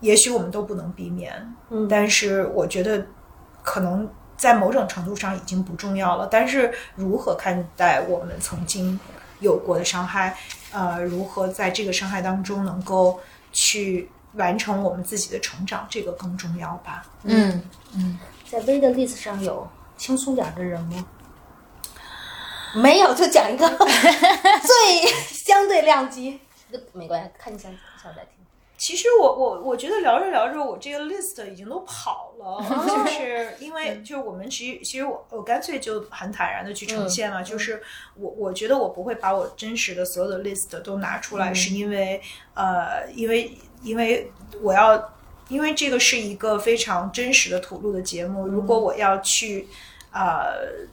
也许我们都不能避免，嗯但是我觉得可能在某种程度上已经不重要了。但是如何看待我们曾经有过的伤害，呃，如何在这个伤害当中能够去完成我们自己的成长，这个更重要吧。嗯在 V 的 list 上有轻松点儿的人吗？没有，就讲一个 [laughs] 最相对量级。没关系，看你想想再听。其实我我我觉得聊着聊着，我这个 list 已经都跑了，[laughs] 就是因为就是我们其实其实我我干脆就很坦然的去呈现了，就是我我觉得我不会把我真实的所有的 list 都拿出来，是因为呃因为因为我要因为这个是一个非常真实的吐露的节目，如果我要去呃。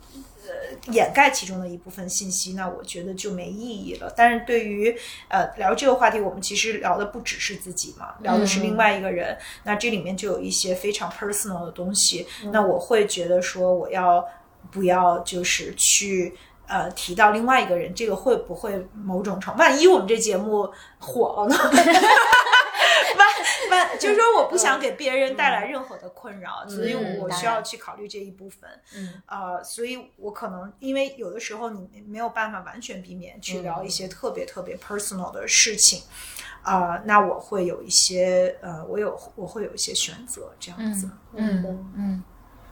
呃，掩盖其中的一部分信息，那我觉得就没意义了。但是对于呃聊这个话题，我们其实聊的不只是自己嘛，聊的是另外一个人。那这里面就有一些非常 personal 的东西。那我会觉得说，我要不要就是去呃提到另外一个人，这个会不会某种程万一我们这节目火了呢？[laughs] [laughs] 就是说，我不想给别人带来任何的困扰，所以我我需要去考虑这一部分。嗯，呃，所以我可能因为有的时候你没有办法完全避免去聊一些特别特别 personal 的事情，啊、那我会有一些呃，我有我会有一些选择这样子。嗯嗯，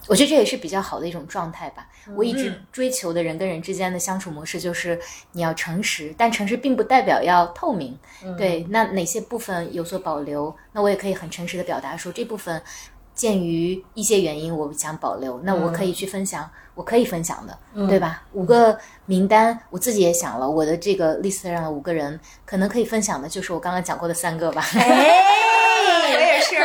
我觉得这也是比较好的一种状态吧。我一直追求的人跟人之间的相处模式就是你要诚实，但诚实并不代表要透明。对，那哪些部分有所保留，那我也可以很诚实的表达说这部分。鉴于一些原因，我想保留，那我可以去分享，我可以分享的，对吧？五个名单，我自己也想了，我的这个 list 上的五个人，可能可以分享的就是我刚刚讲过的三个吧。哎，我也是。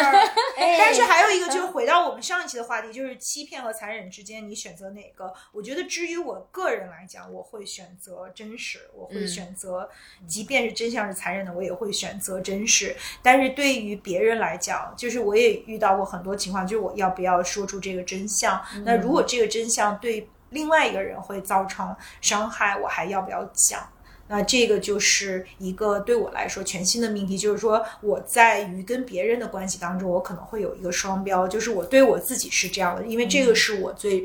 但是还有一个就是回到我们上一期的话题，就是欺骗和残忍之间，你选择哪个？我觉得，至于我个人来讲，我会选择真实，我会选择，即便是真相是残忍的，我也会选择真实。但是对于别人来讲，就是我也遇到过很多情况，就是我要不要说出这个真相？那如果这个真相对另外一个人会造成伤害，我还要不要讲？那这个就是一个对我来说全新的命题，就是说我在于跟别人的关系当中，我可能会有一个双标，就是我对我自己是这样的，因为这个是我最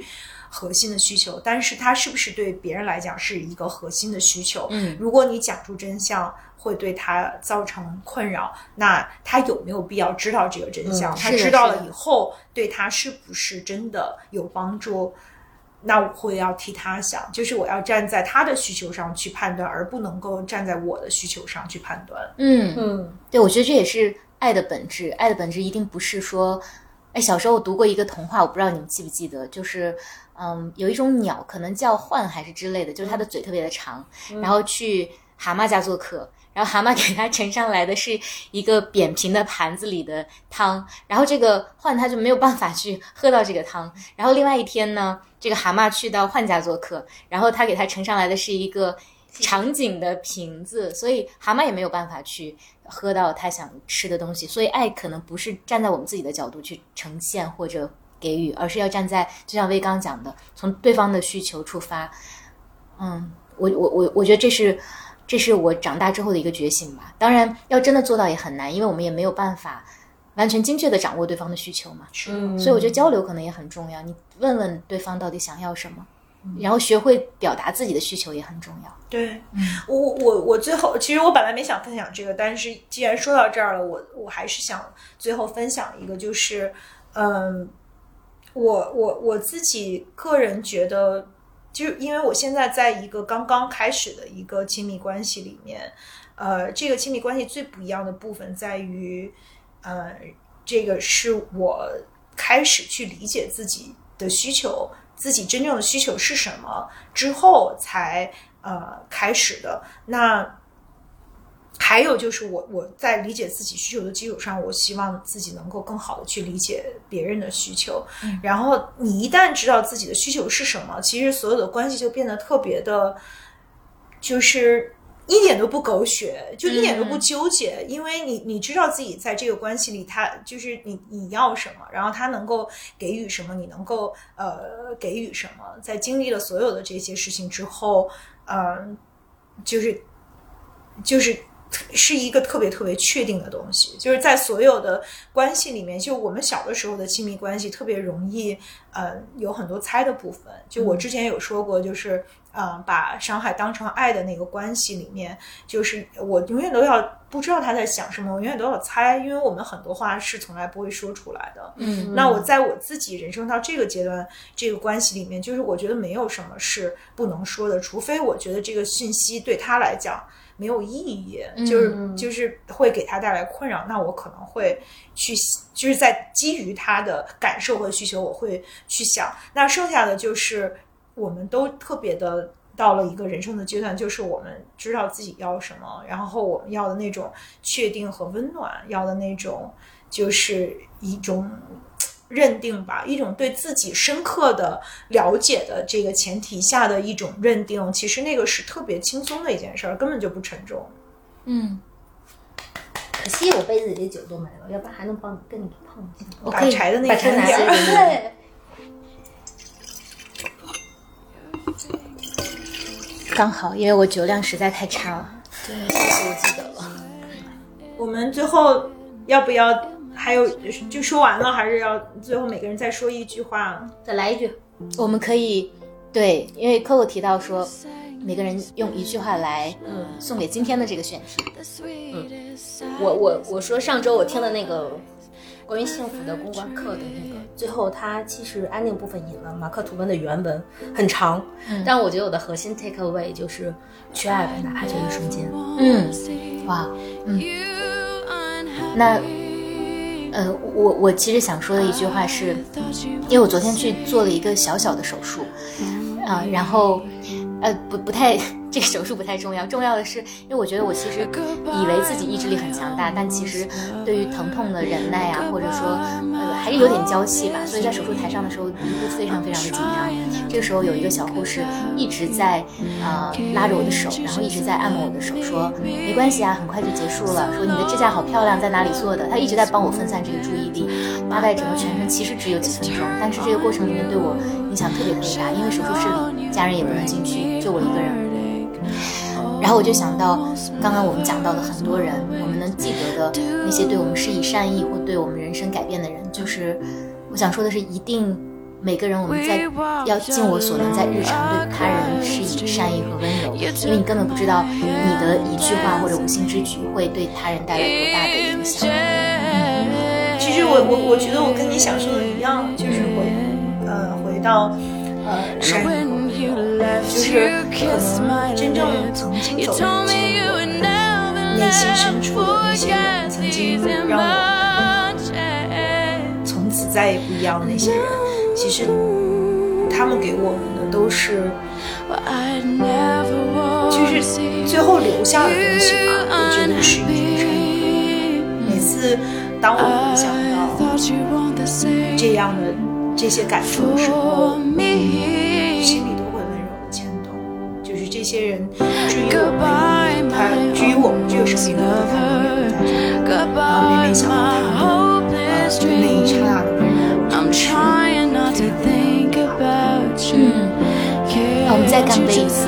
核心的需求，但是它是不是对别人来讲是一个核心的需求？嗯如果你讲出真相会对他造成困扰，那他有没有必要知道这个真相？嗯他知道了以后，对他是不是真的有帮助？那我会要替他想，就是我要站在他的需求上去判断，而不能够站在我的需求上去判断。嗯嗯对，我觉得这也是爱的本质。爱的本质一定不是说，哎，小时候我读过一个童话，我不知道你们记不记得，就是，嗯，有一种鸟，可能叫獾还是之类的，就是它的嘴特别的长，然后去蛤蟆家做客。然后蛤蟆给他盛上来的是一个扁平的盘子里的汤，然后这个獾他就没有办法去喝到这个汤。然后另外一天呢，[laughs] 这个蛤蟆去到獾家做客，然后他给他盛上来的是一个长颈的瓶子，所以蛤蟆也没有办法去喝到他想吃的东西。所以爱可能不是站在我们自己的角度去呈现或者给予，而是要站在就像威刚讲的，从对方的需求出发。嗯，我我我我觉得这是这是我长大之后的一个觉醒吧。当然，要真的做到也很难，因为我们也没有办法完全精确的掌握对方的需求嘛。嗯，所以我觉得交流可能也很重要，你问问对方到底想要什么，然后学会表达自己的需求也很重要。对，我我我最后，其实我本来没想分享这个，但是既然说到这儿了，我我还是想最后分享一个，就是，嗯，我我我自己个人觉得，就因为我现在在一个刚刚开始的一个亲密关系里面，呃，这个亲密关系最不一样的部分在于，呃，这个是我开始去理解自己的需求，自己真正的需求是什么之后才呃开始的。那还有就是我我在理解自己需求的基础上，我希望自己能够更好的去理解别人的需求。然后你一旦知道自己的需求是什么，其实所有的关系就变得特别的，就是一点都不狗血，就一点都不纠结，因为你你知道自己在这个关系里，他就是你你要什么，然后他能够给予什么，你能够呃给予什么，在经历了所有的这些事情之后，嗯、就是就是是一个特别特别确定的东西，就是在所有的关系里面，就我们小的时候的亲密关系特别容易，呃，有很多猜的部分。就我之前有说过，就是呃，把伤害当成爱的那个关系里面，就是我永远都要不知道他在想什么，我永远都要猜，因为我们很多话是从来不会说出来的。嗯那我在我自己人生到这个阶段，这个关系里面，就是我觉得没有什么是不能说的，除非我觉得这个信息对他来讲没有意义，就是就是会给他带来困扰，那我可能会去，就是在基于他的感受和需求，我会去想。那剩下的就是我们都特别的。到了一个人生的阶段，就是我们知道自己要什么，然后我们要的那种确定和温暖，要的那种就是一种认定吧，一种对自己深刻的了解的这个前提下的一种认定，其实那个是特别轻松的一件事儿，根本就不沉重。嗯，可惜我杯子里的酒都没了，要不然还能帮你跟你碰一下。把我可以柴的那个拿点儿下来，[laughs] 刚好，因为我酒量实在太差了。对，谢谢我记得了。我们最后要不要还有就说完了，还是要最后每个人再说一句话？再来一句，我们可以对，因为 Coco 提到说，每个人用一句话来嗯，送给今天的这个选题。嗯我我我说上周我听的那个关于幸福的公关课的那个，最后他其实安静部分引了马克吐温的原文，很长，但我觉得我的核心 take away 就是去爱吧，哪怕就一瞬间。嗯，哇，嗯，那呃，我我其实想说的一句话是，因为我昨天去做了一个小小的手术，啊、然后呃不不太这个手术不太重要，重要的是，因为我觉得我其实以为自己意志力很强大，但其实对于疼痛的忍耐啊，或者说呃还是有点娇气吧，所以在手术台上的时候一度非常非常的紧张。这个时候有一个小护士一直在呃拉着我的手，然后一直在按摩我的手，说没关系啊，很快就结束了。说你的指甲好漂亮，在哪里做的？他一直在帮我分散这个注意力。大概整个全程其实只有几分钟，但是这个过程里面对我影响特别特别大，因为手术室里家人也不能进去，就我一个人。然后我就想到，刚刚我们讲到的很多人，我们能记得的那些对我们施以善意或对我们人生改变的人，就是我想说的是，一定每个人我们在要尽我所能，在日常对他人施以善意和温柔，因为你根本不知道你的一句话或者无心之举会对他人带来多大的影响。其实我我我觉得我跟你想说的一样，就是回呃回到呃善意，就是可能真正曾经走进我内心深处的那些人，曾经让我从此再也不一样的那些人，其实他们给我们的都是，就是最后留下的东西吧，我觉得是一种善意。每次当我回想到这样的这些感受的时候，心里些人，至于我们，他至于我们这个生命中，他永远在这里。然后每每想到他们，呃，那一刹那的我们再干杯。一次。